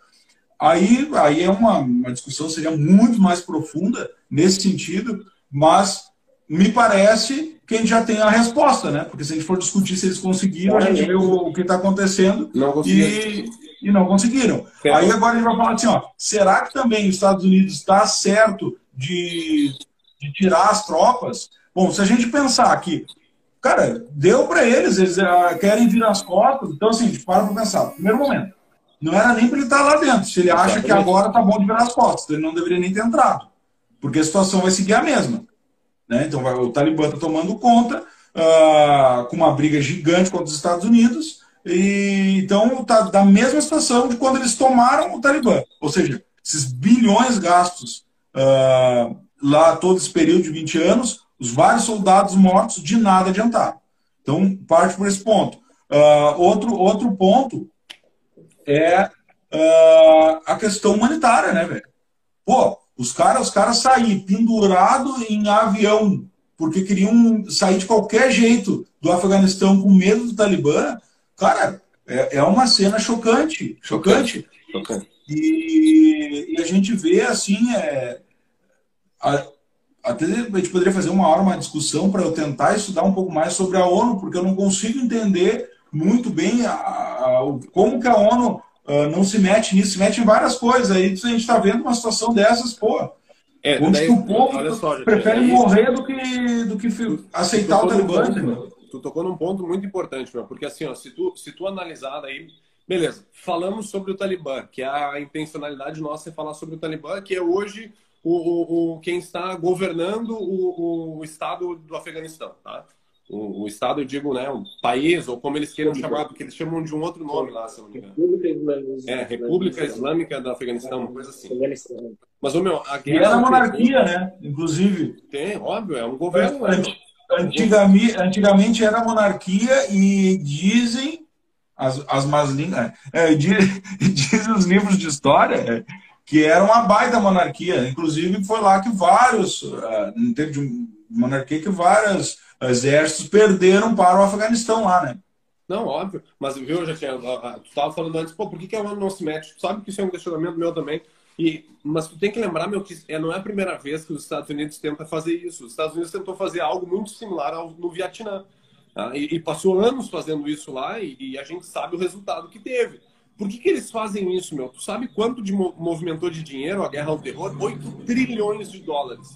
aí, aí é uma, uma discussão seria muito mais profunda nesse sentido, mas me parece que a gente já tem a resposta, né? Porque se a gente for discutir se eles conseguiram, a gente vê o, o que está acontecendo e, e não conseguiram. Aí agora a gente vai falar assim, ó, será que também os Estados Unidos está certo de, de tirar as tropas? Bom, se a gente pensar que, cara, deu para eles, eles uh, querem virar as costas, então assim, a gente para para pensar. Primeiro momento, não era nem para ele estar tá lá dentro. Se ele acha que agora tá bom de virar as costas, ele não deveria nem ter entrado. Porque a situação vai seguir a mesma. Né? Então vai, o Talibã está tomando conta, uh, com uma briga gigante contra os Estados Unidos, e, então, tá da mesma situação de quando eles tomaram o Talibã. Ou seja, esses bilhões gastos uh, lá todo esse período de 20 anos, os vários soldados mortos, de nada adiantaram. Então, parte por esse ponto. Uh, outro, outro ponto é uh, a questão humanitária, né, velho? Pô, os caras os cara saírem pendurado em avião porque queriam sair de qualquer jeito do Afeganistão com medo do Talibã, Cara, é, é uma cena chocante. Chocante. chocante. E, e, a gente vê assim. É, a, até a gente poderia fazer uma hora uma discussão para eu tentar estudar um pouco mais sobre a ONU, porque eu não consigo entender muito bem a, a, como que a ONU uh, não se mete nisso, se mete em várias coisas. Aí a gente está vendo uma situação dessas, pô. É, onde daí, o povo só, prefere morrer do que, do que aceitar o Talibã. Tu tocou num ponto muito importante, meu, porque assim, ó, se tu, se tu analisar daí, beleza, falamos sobre o Talibã, que é a intencionalidade nossa é falar sobre o Talibã, que é hoje o, o, o quem está governando o, o estado do Afeganistão, tá? O, o, Estado, eu digo, né, o país, ou como eles queiram chamar, porque eles chamam de um outro nome lá, se não me engano. República Islâmica. É, República Islâmica do Afeganistão, uma coisa assim. Mas, o meu, a guerra... era monarquia, né, inclusive. Tem, óbvio, é um governo... É, Antigamente, antigamente era monarquia e dizem as, as más línguas, é, é diz, (laughs) dizem os livros de história é, que era uma baita monarquia. Inclusive foi lá que vários, em termos de monarquia, que vários exércitos perderam para o Afeganistão lá, né? Não, óbvio. Mas viu, já tinha. Tu estava falando antes, pô, por que, que a ONU não se mete? Tu sabe que isso é um questionamento meu também. E, mas tu tem que lembrar, meu, que é, não é a primeira vez que os Estados Unidos tentam fazer isso. Os Estados Unidos tentou fazer algo muito similar ao, no Vietnã. Tá? E, e, passou anos fazendo isso lá e, e, a gente sabe o resultado que teve. Por que, que eles fazem isso, meu? Tu sabe quanto de movimentou de dinheiro a guerra ao terror? 8 trilhões de dólares.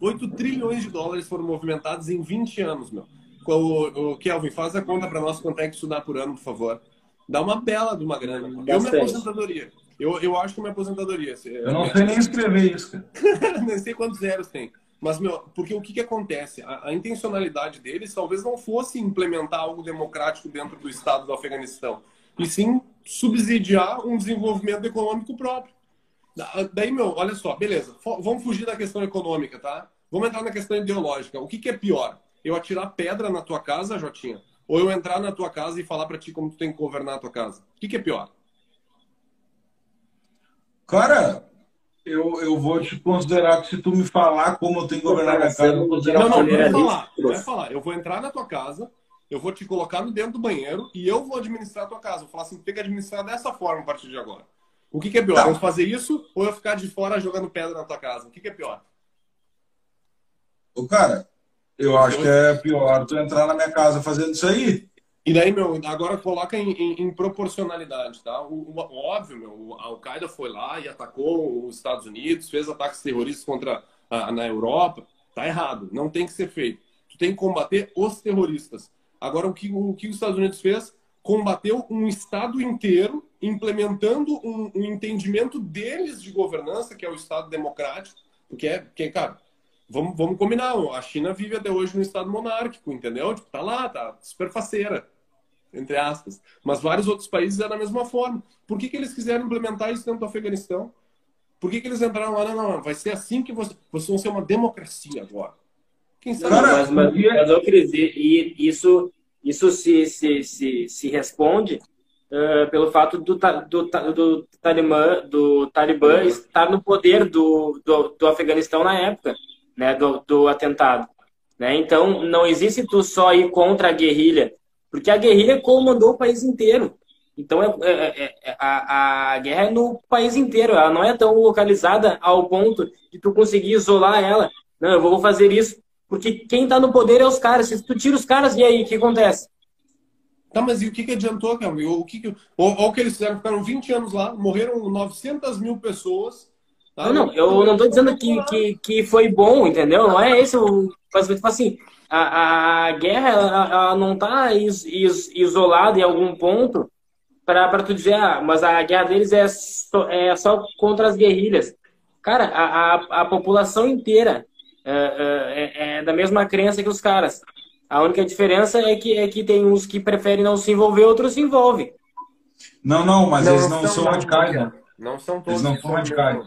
8 trilhões de dólares foram movimentados em 20 anos, meu. O, o Kelvin, faz a conta para nós quanto é que isso dá por ano, por favor. Dá uma bela de uma grana. Eu me aposentadoria. Eu, eu acho que minha aposentadoria. Eu não sei nem escrever isso, cara. (laughs) nem sei quantos zeros tem. Mas, meu, porque o que, que acontece? A, a, intencionalidade deles talvez não fosse implementar algo democrático dentro do Estado do Afeganistão, e sim subsidiar um desenvolvimento econômico próprio. Daí, meu, olha só, beleza, vamos fugir da questão econômica, tá? Vamos entrar na questão ideológica. O que, que é pior? Eu atirar pedra na tua casa, Jotinha? Ou eu entrar na tua casa e falar para ti como tu tem que governar a tua casa? O que, que é pior? Cara, eu, eu vou te considerar que se tu me falar como eu tenho que governar minha casa... Não, não, não, vai falar, vai falar. Eu vou entrar na tua casa, eu vou te colocar dentro do banheiro e eu vou administrar a tua casa. Vou falar assim, tem que administrar dessa forma a partir de agora. O que, que é pior? Tá. Eu fazer isso ou eu ficar de fora jogando pedra na tua casa? O que, que é pior? O cara, eu acho que é pior tu entrar na minha casa fazendo isso aí. E daí, meu, agora coloca em, em, em proporcionalidade, tá? O, o, óbvio, meu, a Al-Qaeda foi lá e atacou os Estados Unidos, fez ataques terroristas contra a, na Europa. Tá errado, não tem que ser feito. Tu tem que combater os terroristas. Agora, o que, o que os Estados Unidos fez? Combateu um Estado inteiro, implementando um, um entendimento deles de governança, que é o Estado democrático, porque é, porque, cara, vamos, vamos combinar, a China vive até hoje no Estado monárquico, entendeu? Tipo, tá lá, tá super faceira entre aspas. Mas vários outros países é da mesma forma. Por que, que eles quiseram implementar isso dentro do Afeganistão? Por que, que eles entraram lá? Não, não, não, vai ser assim que vocês, vocês vão ser uma democracia agora. Quem sabe? Não, mas, mas, mas eu queria dizer, e isso, isso se, se, se, se responde uh, pelo fato do, do, do, Talibã, do Talibã estar no poder do, do, do Afeganistão na época né, do, do atentado. Né? Então, não existe tu só ir contra a guerrilha porque a guerrilha comandou o país inteiro. Então, é, é, é, é, a, a guerra é no país inteiro. Ela não é tão localizada ao ponto de tu conseguir isolar ela. Não, eu vou fazer isso. Porque quem está no poder é os caras. Se tu tira os caras, e aí, o que acontece? Tá, mas e o que, que adiantou, Kelvin? O que, que... Olha o que eles fizeram. Ficaram 20 anos lá, morreram 900 mil pessoas. Tá? Não, não, eu não estou dizendo que, que, que foi bom, entendeu? Não é esse o. Tipo assim, a, a guerra ela, ela não está is, is, isolada em algum ponto para tu dizer, ah, mas a guerra deles é só, é só contra as guerrilhas. Cara, a, a, a população inteira é, é, é, da mesma crença que os caras. A única diferença é que, é que tem uns que preferem não se envolver, outros se envolvem. Não, não, mas não, eles não, são radicais, né? Não são todos. Eles não são radicais.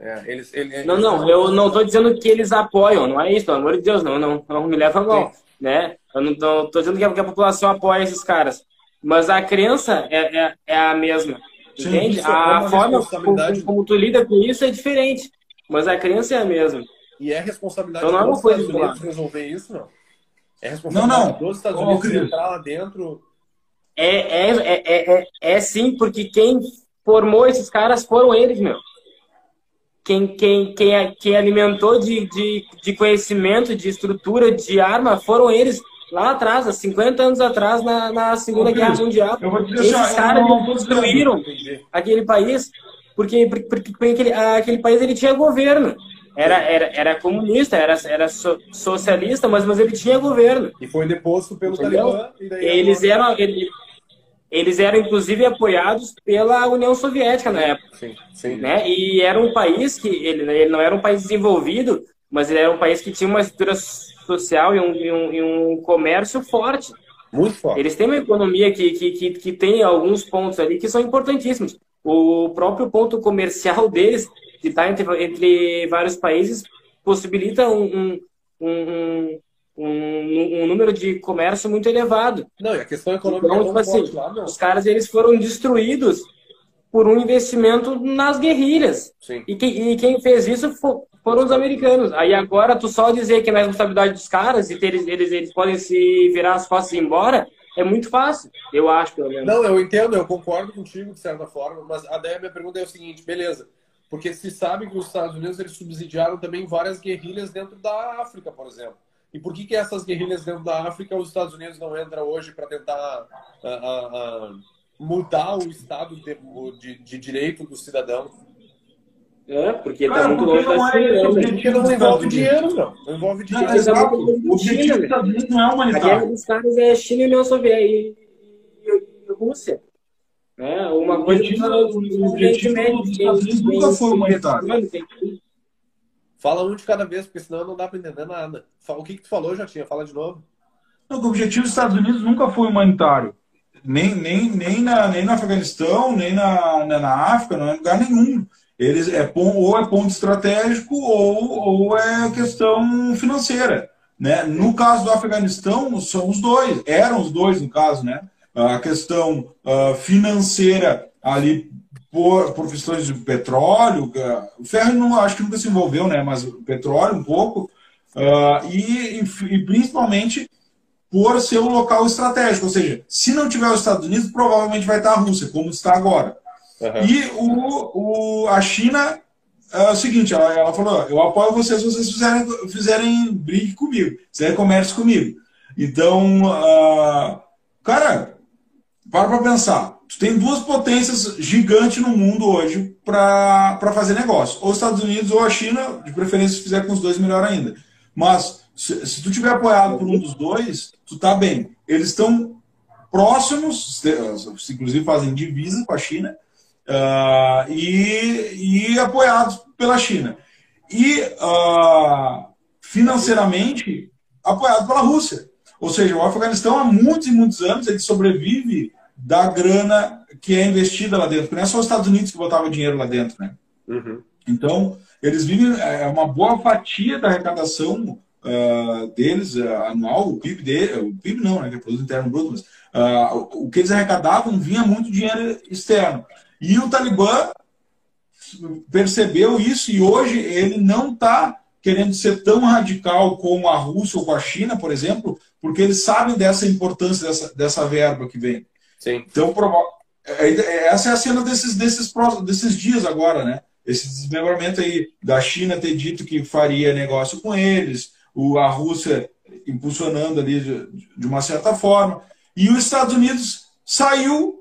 É, eles, eles, não, não, eu não estou dizendo que eles apoiam, não é isso, pelo amor de Deus, não, não, não me leva a mal, né? Eu não estou dizendo que a, que a, população apoia esses caras, mas a crença é, é, é a mesma, Sim, entende? É a forma como, como, tu lida com isso é diferente, mas a crença é a mesma. E é responsabilidade então, não é uma coisa Estados Unidos resolver isso, não? É responsabilidade não, não. dos Estados Unidos oh, entrar lá dentro... É, é, é, é, é sim, porque quem formou esses caras foram eles, meu quem, quem, quem, quem alimentou de, de, de conhecimento, de estrutura, de arma, foram eles lá atrás, há 50 anos atrás, na, na Segunda Guerra Mundial. Esses caras construíram aquele país porque, porque, porque aquele, aquele país ele tinha governo. Era, era, era comunista, era, era so, socialista, mas, mas ele tinha governo. E foi deposto pelo Talibã. Eles eram, ele, eles eram, inclusive, apoiados pela União Soviética na época. Sim, sim. Né? E era um país que, ele, ele não era um país desenvolvido, mas ele era um país que tinha uma estrutura social e um, e um, e um comércio forte. Muito forte. Eles têm uma economia que, que, que, que tem alguns pontos ali que são importantíssimos. O próprio ponto comercial (laughs) deles, que está entre, entre vários países, possibilita um, um, um, um, um, número de comércio muito elevado. Não, e a questão econômica então, é tipo assim, lá, Os caras eles foram destruídos por um investimento nas guerrilhas. Sim. E, que, e quem fez isso foram os americanos. Aí agora tu só dizer que é responsabilidade dos caras e eles, eles, eles podem se virar as costas e ir embora é muito fácil, eu acho, pelo menos. Não, eu entendo, eu concordo contigo de certa forma, mas a minha pergunta é o seguinte, beleza, porque se sabe que os Estados Unidos eles subsidiaram também várias guerrilhas dentro da África, por exemplo. E por que, que essas guerrilhas dentro da África os Estados Unidos não entram hoje para tentar uh, uh, mudar o estado de, de, de direito do cidadão. É, porque tá muito longe da China. É, porque não envolve dinheiro, não. Não envolve dinheiro. Não, exato. O objetivo dos Estados Unidos não é humanitário. A guerra dos caras é China e União Soviética e, e, e Rússia. É, uma coisa que o objetivo dos Estados Unidos nunca foi humanitário. Fala um de cada vez, porque senão não dá para entender nada. O que, que tu falou, Jotinha? Fala de novo. O objetivo dos Estados Unidos nunca foi humanitário. Nem, nem, nem, na, nem no Afeganistão, nem na, na, na África, não é lugar nenhum. Eles é, ou é ponto estratégico ou, ou é questão financeira. Né? No caso do Afeganistão, são os dois, eram os dois no caso, né? A questão uh, financeira ali por, questões de petróleo, o ferro não, acho que nunca se envolveu, né? Mas o petróleo um pouco, uh, e, e, principalmente por ser um local estratégico, ou seja, se não tiver os Estados Unidos, provavelmente vai estar a Rússia, como está agora. Uhum. E o, o, a China é o seguinte, ela, ela falou, eu apoio vocês se vocês fizerem, fizerem brigue comigo, fizerem comércio comigo. Então, uh, cara, para para pensar. Tu tem duas potências gigantes no mundo hoje para fazer negócio. Ou os Estados Unidos ou a China, de preferência se fizer com os dois, melhor ainda. Mas se, se tu tiver apoiado por um dos dois, tu tá bem. Eles estão próximos, inclusive fazem divisa com a China, uh, e, e apoiados pela China. E uh, financeiramente apoiado pela Rússia. Ou seja, o Afeganistão há muitos e muitos anos ele sobrevive da grana que é investida lá dentro. Não é só os Estados Unidos que botava dinheiro lá dentro, né? Uhum. Então, eles vivem é, é uma boa fatia da arrecadação uh, deles uh, anual, o PIB dele, o PIB não, né, que é produto interno bruto, mas uh, o que eles arrecadavam vinha muito dinheiro externo. E o Talibã percebeu isso e hoje ele não está querendo ser tão radical como a Rússia ou com a China, por exemplo, porque eles sabem dessa importância dessa, dessa verba que vem. Sim. Então, é, é, essa é a cena desses, desses, desses dias agora, né? Esse desmembramento aí da China ter dito que faria negócio com eles, o, a Rússia impulsionando ali de, de uma certa forma, e os Estados Unidos saiu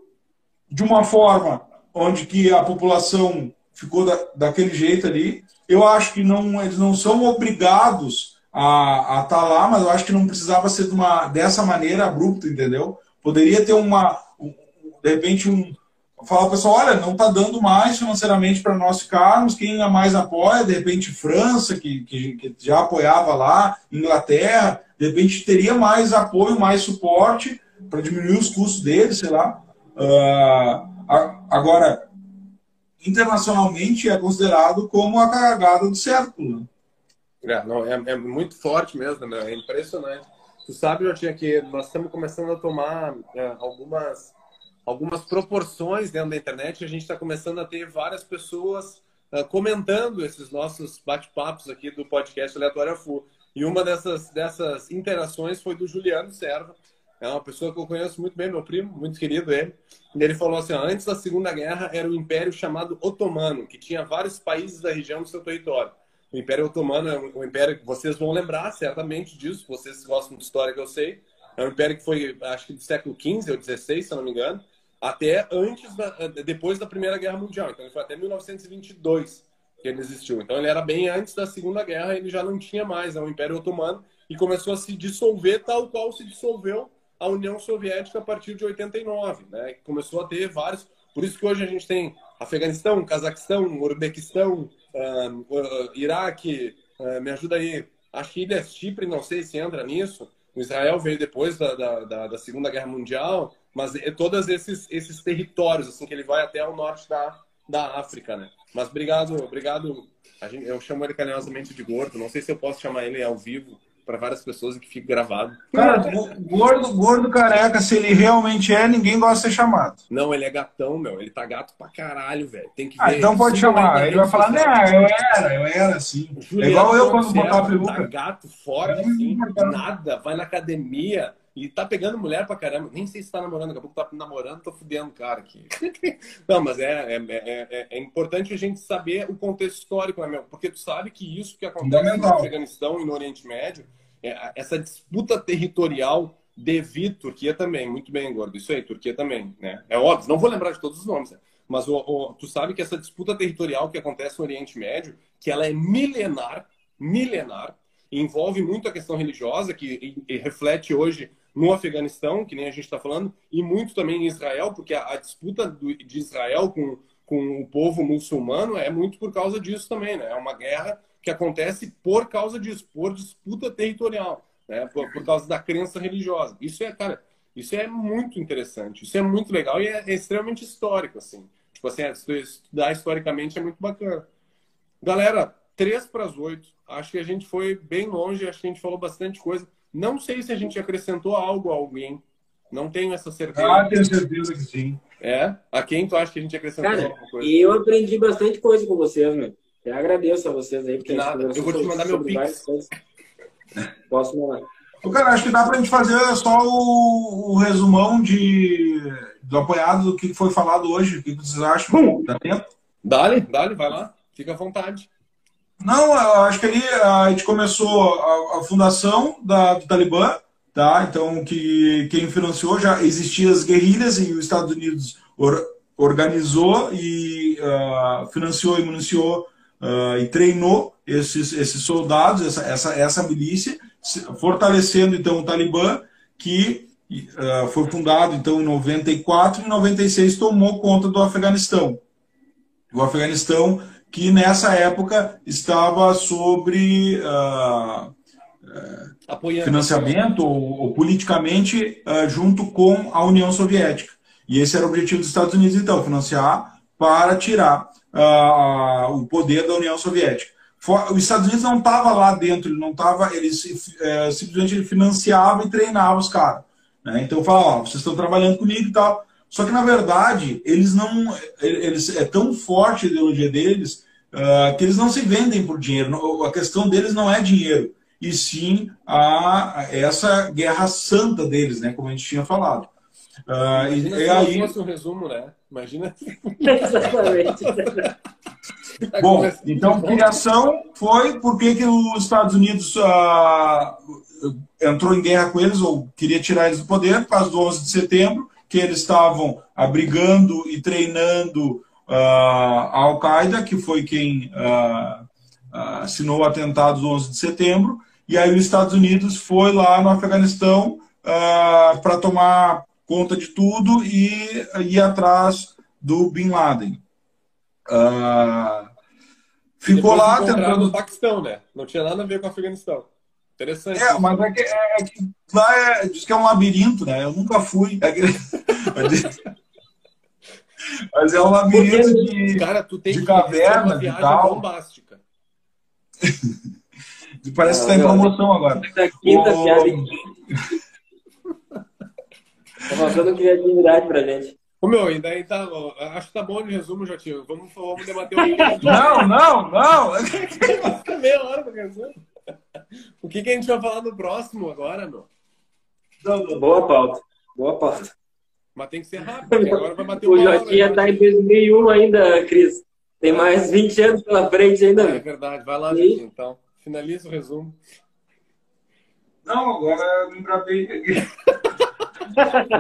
de uma forma onde que a população ficou da, daquele jeito ali. Eu acho que não, eles não são obrigados a estar tá lá, mas eu acho que não precisava ser de uma, dessa maneira abrupta, entendeu? Poderia ter uma, de repente, um, falar pessoal, olha, não está dando mais financeiramente para nós ficarmos, quem a mais apoia, de repente França, que, que, que, já apoiava lá, Inglaterra, de repente teria mais apoio, mais suporte para diminuir os custos deles, sei lá. Uh, agora, internacionalmente é considerado como a cagada do século. É, não, é, é muito forte mesmo, né? é impressionante. Tu sabe, eu tinha que nós estamos começando a tomar é, algumas algumas proporções dentro da internet. A gente está começando a ter várias pessoas uh, comentando esses nossos bate-papos aqui do podcast Aleatório Fu. E uma dessas, dessas interações foi do Juliano Serva. É uma pessoa que eu conheço muito bem, meu primo, muito querido ele. E ele falou assim: antes da Segunda Guerra era um império chamado Otomano, que tinha vários países da região no seu território. O Império Otomano é um império que vocês vão lembrar certamente disso, vocês gostam de história que eu sei. É um império que foi, acho que do século XV ou XVI, se eu não me engano até antes, da, depois da Primeira Guerra Mundial. Então ele foi até 1922 que ele existiu. Então ele era bem antes da Segunda Guerra, ele já não tinha mais é o Império Otomano e começou a se dissolver tal qual se dissolveu a União Soviética a partir de 89, né? Começou a ter vários, por isso que hoje a gente tem Afeganistão, Cazaquistão, Urbequistão, uh, uh, Iraque, uh, me ajuda aí, que Ilha Chipre, não sei se entra nisso. O Israel veio depois da, da, da Segunda Guerra Mundial mas é todos esses, esses territórios, assim, que ele vai até o norte da, da África, né? Mas obrigado, obrigado. Gente, eu chamo ele carinhosamente de gordo. Não sei se eu posso chamar ele ao vivo para várias pessoas e que fique gravado. Cara, gordo, gordo careca, se ele realmente é, ninguém gosta de ser chamado. Não, ele é gatão, meu. Ele tá gato pra caralho, velho. Tem que ah, ver. Ah, então pode chamar. Ele vai falar, né, eu era, eu era assim. É igual eu quando botar a peruca. Tá gato, forte, assim, nada. Vai na academia e tá pegando mulher pra caramba. Nem sei se tá namorando, daqui a pouco tá namorando, tô fudendo cara aqui. (laughs) Não, mas é, é, é, é, importante a gente saber o contexto histórico, né, meu? Porque tu sabe que isso que acontece no Afeganistão e no Oriente Médio, essa disputa territorial devido, Turquia também, muito bem, Gordo, isso aí, Turquia também, né? É óbvio, não vou lembrar de todos os nomes, né? mas o, o, tu sabe que essa disputa territorial que acontece no Oriente Médio, que ela é milenar, milenar, envolve muito a questão religiosa, que e, e reflete hoje no Afeganistão, que nem a gente está falando, e muito também em Israel, porque a, a disputa do, de Israel com, com o povo muçulmano é muito por causa disso também, né? É uma guerra que acontece por causa disso, por disputa territorial né? Por, por, causa da crença religiosa. Isso é, cara, isso é muito interessante, isso é muito legal e é, é extremamente histórico, assim. Tipo assim, é, estudar historicamente é muito bacana. Galera, três para as oito. Acho que a gente foi bem longe, acho que a gente falou bastante coisa. Não sei se a gente acrescentou algo a alguém. Não tenho essa certeza. Ah, tenho certeza que sim. É? A quem tu acha que a gente acrescentou Cara, alguma coisa? E eu aprendi bastante coisa com vocês, meu. Eu agradeço a vocês aí. Porque nada. Eu vou te mandar meu pix. Posso mandar. Eu, cara, acho que dá para a gente fazer só o, o, resumão de, do apoiado do que foi falado hoje. O que vocês acham? Dá tempo? Dale, dale, vai lá. Fica à vontade. Não, acho que ali a gente começou a, a fundação da, do Talibã, tá? Então, que quem financiou já existiam as guerrilhas e os Estados Unidos or, organizou e uh, financiou e municiou uh, e treinou esses, esses soldados, essa, essa, essa milícia, fortalecendo então o Talibã, que uh, foi fundado então em 94 e em 96 tomou conta do Afeganistão. O Afeganistão que nessa época estava sobre uh, financiamento ou, ou politicamente uh, junto com a União Soviética. E esse era o objetivo dos Estados Unidos, então, financiar para tirar uh, o poder da União Soviética. Os Estados Unidos não estava lá dentro, ele não estava, ele é, simplesmente ele financiava e treinava os caras. Né? Então fala, ó, vocês estão trabalhando comigo e tal. Só que na verdade eles não, eles é tão forte a ideologia deles uh, que eles não se vendem por dinheiro. A questão deles não é dinheiro, e sim a, essa guerra santa deles, né? Como a gente tinha falado. Uh, Imagina e, se aí... fosse um resumo, né? Imagina. (laughs) Exatamente. Bom, então criação foi porque que os Estados Unidos uh, entrou em guerra com eles ou queria tirar eles do poder por causa do 11 de setembro, que eles estavam abrigando e treinando uh, a Al-Qaeda, que foi quem uh, assinou o atentado do 11 de setembro, e aí os Estados Unidos foi lá no Afeganistão para tomar conta de tudo e ir atrás do Bin Laden. Uh, ficou lá tentando. no Paquistão, né? Não tinha nada a ver com o Afeganistão. Interessante. É, mas é que, é, é que lá é, diz que é um labirinto, né? Eu nunca fui. É que... (laughs) mas é um labirinto de, Cara, tu tem de caverna e tal. bombástica. (laughs) Parece que está em promoção agora. Quinta o... piada. Tá faltando criatividade pra gente. Ô meu, ainda aí tá. Acho que tá bom de resumo, Jotinho. Vamos, vamos debater um (laughs) Não, não, não! Fica meia hora pra resumo. (laughs) O que, que a gente vai falar no próximo agora, meu? Boa pauta. Boa pauta. Mas tem que ser rápido, porque agora vai bater (laughs) O Jotinha tá em 2001 ainda, Cris. Tem mais 20 anos pela frente ainda. É verdade. Vai lá, Jotinho, então. Finaliza o resumo. Não, agora me engravei aqui. (laughs)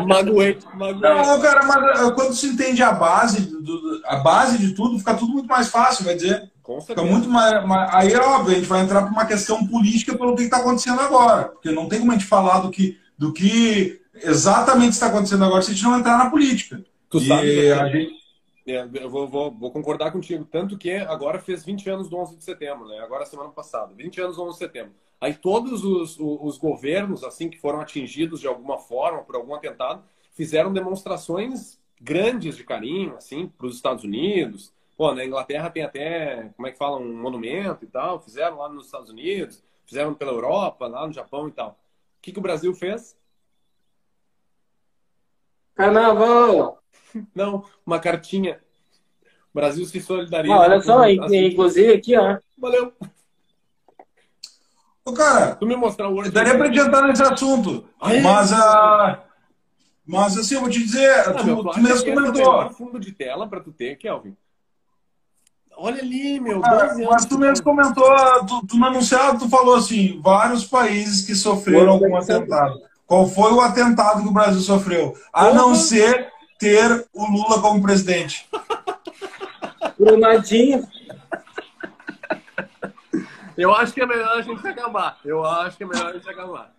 magoei, magoei. Não, cara, mas uh, quando se entende a base, do, a base de tudo, fica tudo muito mais fácil, vai dizer. Com fica muito mais, mais, Aí é óbvio, a gente vai entrar para uma questão política pelo que está acontecendo agora. Porque não tem como a gente falar do que, do que exatamente está acontecendo agora se a gente não entrar na política. Tu e sabe, a gente... É, eu vou, vou, vou, concordar contigo. Tanto que agora fez 20 anos do 11 de setembro, né? Agora semana passada. 20 anos do 11 de setembro. Aí todos os, os governos, assim, que foram atingidos de alguma forma por algum atentado, fizeram demonstrações grandes de carinho, assim, para os Estados Unidos. Pô, na Inglaterra tem até, como é que fala, um monumento e tal. Fizeram lá nos Estados Unidos, fizeram pela Europa, lá no Japão e tal. O que, que o Brasil fez? Carnaval! Não, uma cartinha. O Brasil se solidariza. olha só, assim. inclusive aqui, ó. Valeu. Ô, cara, tu me mostrar o Word. Daria pra adiantar nesse assunto. mas, a... mas assim, eu vou te dizer, ah, tu, tu mesmo comentou. fundo de tela pra tu ter, Kelvin. Olha ali, meu. Cara, mas tu mesmo comentou, tu, tu no anunciado, tu falou assim, vários países que sofreram algum atentado. Qual foi o atentado que o Brasil sofreu? A não ser ter o Lula como presidente. Brumadinho. Eu acho que é melhor a gente acabar. Eu acho que é melhor a gente acabar.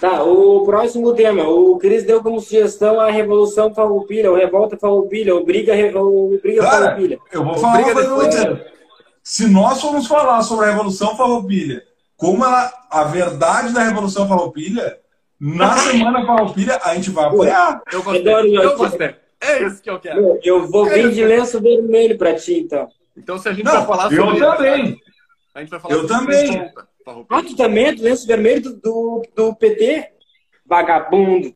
Tá, o próximo tema. O Cris deu como sugestão a Revolução Farroupilha, o Revolta Farroupilha, o Briga, o Briga Cara, Farroupilha. Eu vou falar uma coisa Se nós formos falar sobre a Revolução Farroupilha, como ela, a verdade da Revolução Farroupilha, na (laughs) Semana Farroupilha, a gente vai apoiar. Eu gostei. Eu eu- gostei. É isso que eu quero. Eu vou vir de lenço vermelho pra ti, então. Então, se a gente Não, vai falar eu sobre. também. A gente vai falar Eu também. Ah, tu também é do lenço vermelho do, do, do PT? Vagabundo.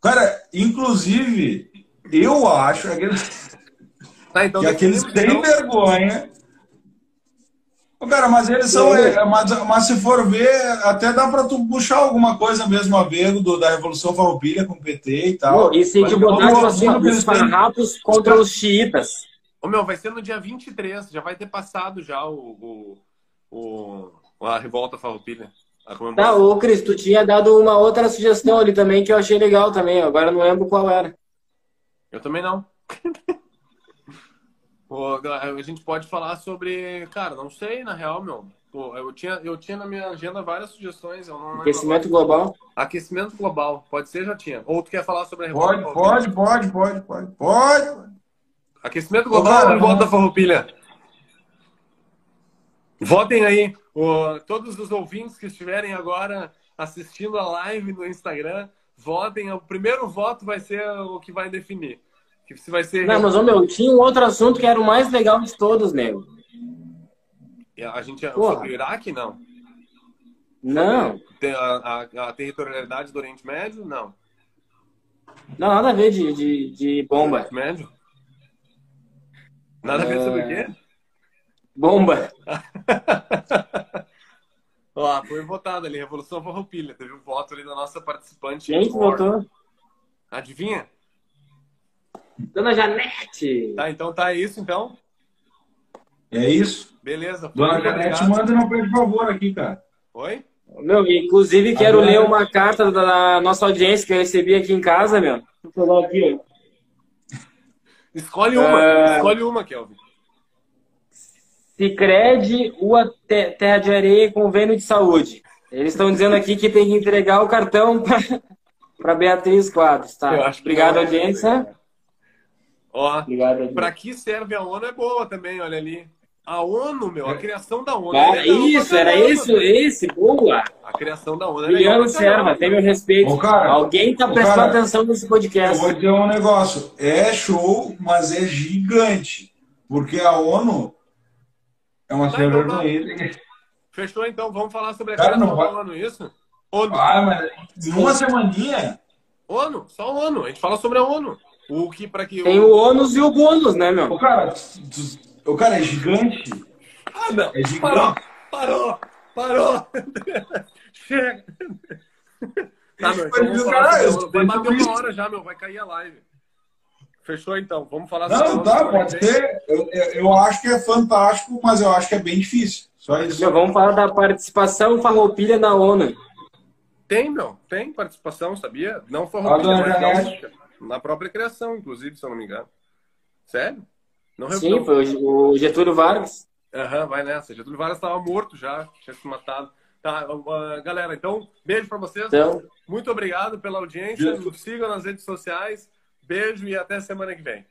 Cara, inclusive, eu acho aqueles, Tá, então. que aqueles têm então. vergonha. Cara, mas eles são. é, mas, mas se for ver, até dá pra tu puxar alguma coisa mesmo a ver do, da Revolução Farroupilha com o PT e tal. Pô, e se te botar, assim, os farrapos contra os xiitas. Ô, meu, vai ser no dia 23. Já vai ter passado já o. o, o a revolta Farroupilha. A Tá, ô Cris, tu tinha dado uma outra sugestão ali também que eu achei legal também. Agora eu não lembro qual era. Eu também não. (laughs) Pô, a gente pode falar sobre. Cara, não sei, na real, meu. Pô, eu, tinha, eu tinha na minha agenda várias sugestões. Eu não lembro Aquecimento global. Aquecimento global. Pode ser, já tinha. Ou tu quer falar sobre a revolta Pode, pode, pode, pode, pode. Pode. Aquecimento global ou revolta Farroupilha? Votem aí. Ô, todos os ouvintes que estiverem agora assistindo a live no Instagram, votem. O primeiro voto vai ser o que vai definir. Que se vai ser. Não, mas, ô meu, tinha um outro assunto que era o mais legal de todos, nego. A gente Porra. sobre o Iraque, não. Não, A, a- a territorialidade do Oriente Médio, não. não, nada a ver de, de, de bomba. Oriente Médio? Nada a ver sobre o É. quê? Bomba. (laughs) Ó, foi votado ali, Revolução Farroupilha. Teve um voto ali da nossa participante. Quem que votou? Adivinha? Dona Janete. Tá, então tá isso, então. É isso. Beleza. Dona Janete, obrigado. manda não pede favor aqui, cara. Oi? Meu, inclusive quero Agora- ler uma carta da nossa audiência que eu recebi aqui em casa, meu. Vou pegar aqui, ó. Escolhe uma. É. Escolhe uma, Kelvin. Cicred, Rua Te- Terra de Areia e Convênio de Saúde. Eles estão dizendo aqui que tem que entregar o cartão para (laughs) Beatriz Quadros, tá? Eu Obrigado, é. audiência. Ó, Obrigado, audiência. pra que serve a ONU é boa também, olha ali. A ONU, meu, a criação da ONU. Ah, é isso, era caramba, isso, meu. esse, boa. A criação da ONU é. Juliano. Serva, tem meu respeito. Ô, cara, Alguém tá ô, prestando cara, atenção nesse Eu podcast. vou dizer um negócio. É show, mas é gigante. Porque a ONU é uma Tá, então tá. Fechou então, vamos falar sobre a Cara, criação não vai- ONU, isso? ONU. Ah, mas numa semaninha. ONU, só ONU. A gente fala sobre a ONU. O que para que Tem o ônus e o bônus, né, meu? O cara, o cara é gigante. Ah, não. É gigante. Parou, parou, parou. (laughs) Chega. Tá, meu, então vamos falar. Vai bater uma hora já, meu. Vai cair a live. Fechou então. Vamos falar Não, tá, pode ser. Eu, eu, acho que é fantástico, mas eu acho que é bem difícil. Só isso. Meu, vamos falar da participação farroupilha na ONU. Tem, meu. Tem participação, sabia? Não foi A roupinha, dona mas gaúcha. Na própria criação, inclusive, se eu não me engano. Sério? Não Sim, foi o Getúlio Vargas. Aham, vai nessa. Getúlio Vargas estava morto já, tinha se matado. Tá, uh, galera, então, beijo pra vocês. Então, Muito obrigado pela audiência. Nos sigam nas redes sociais. Beijo e até semana que vem.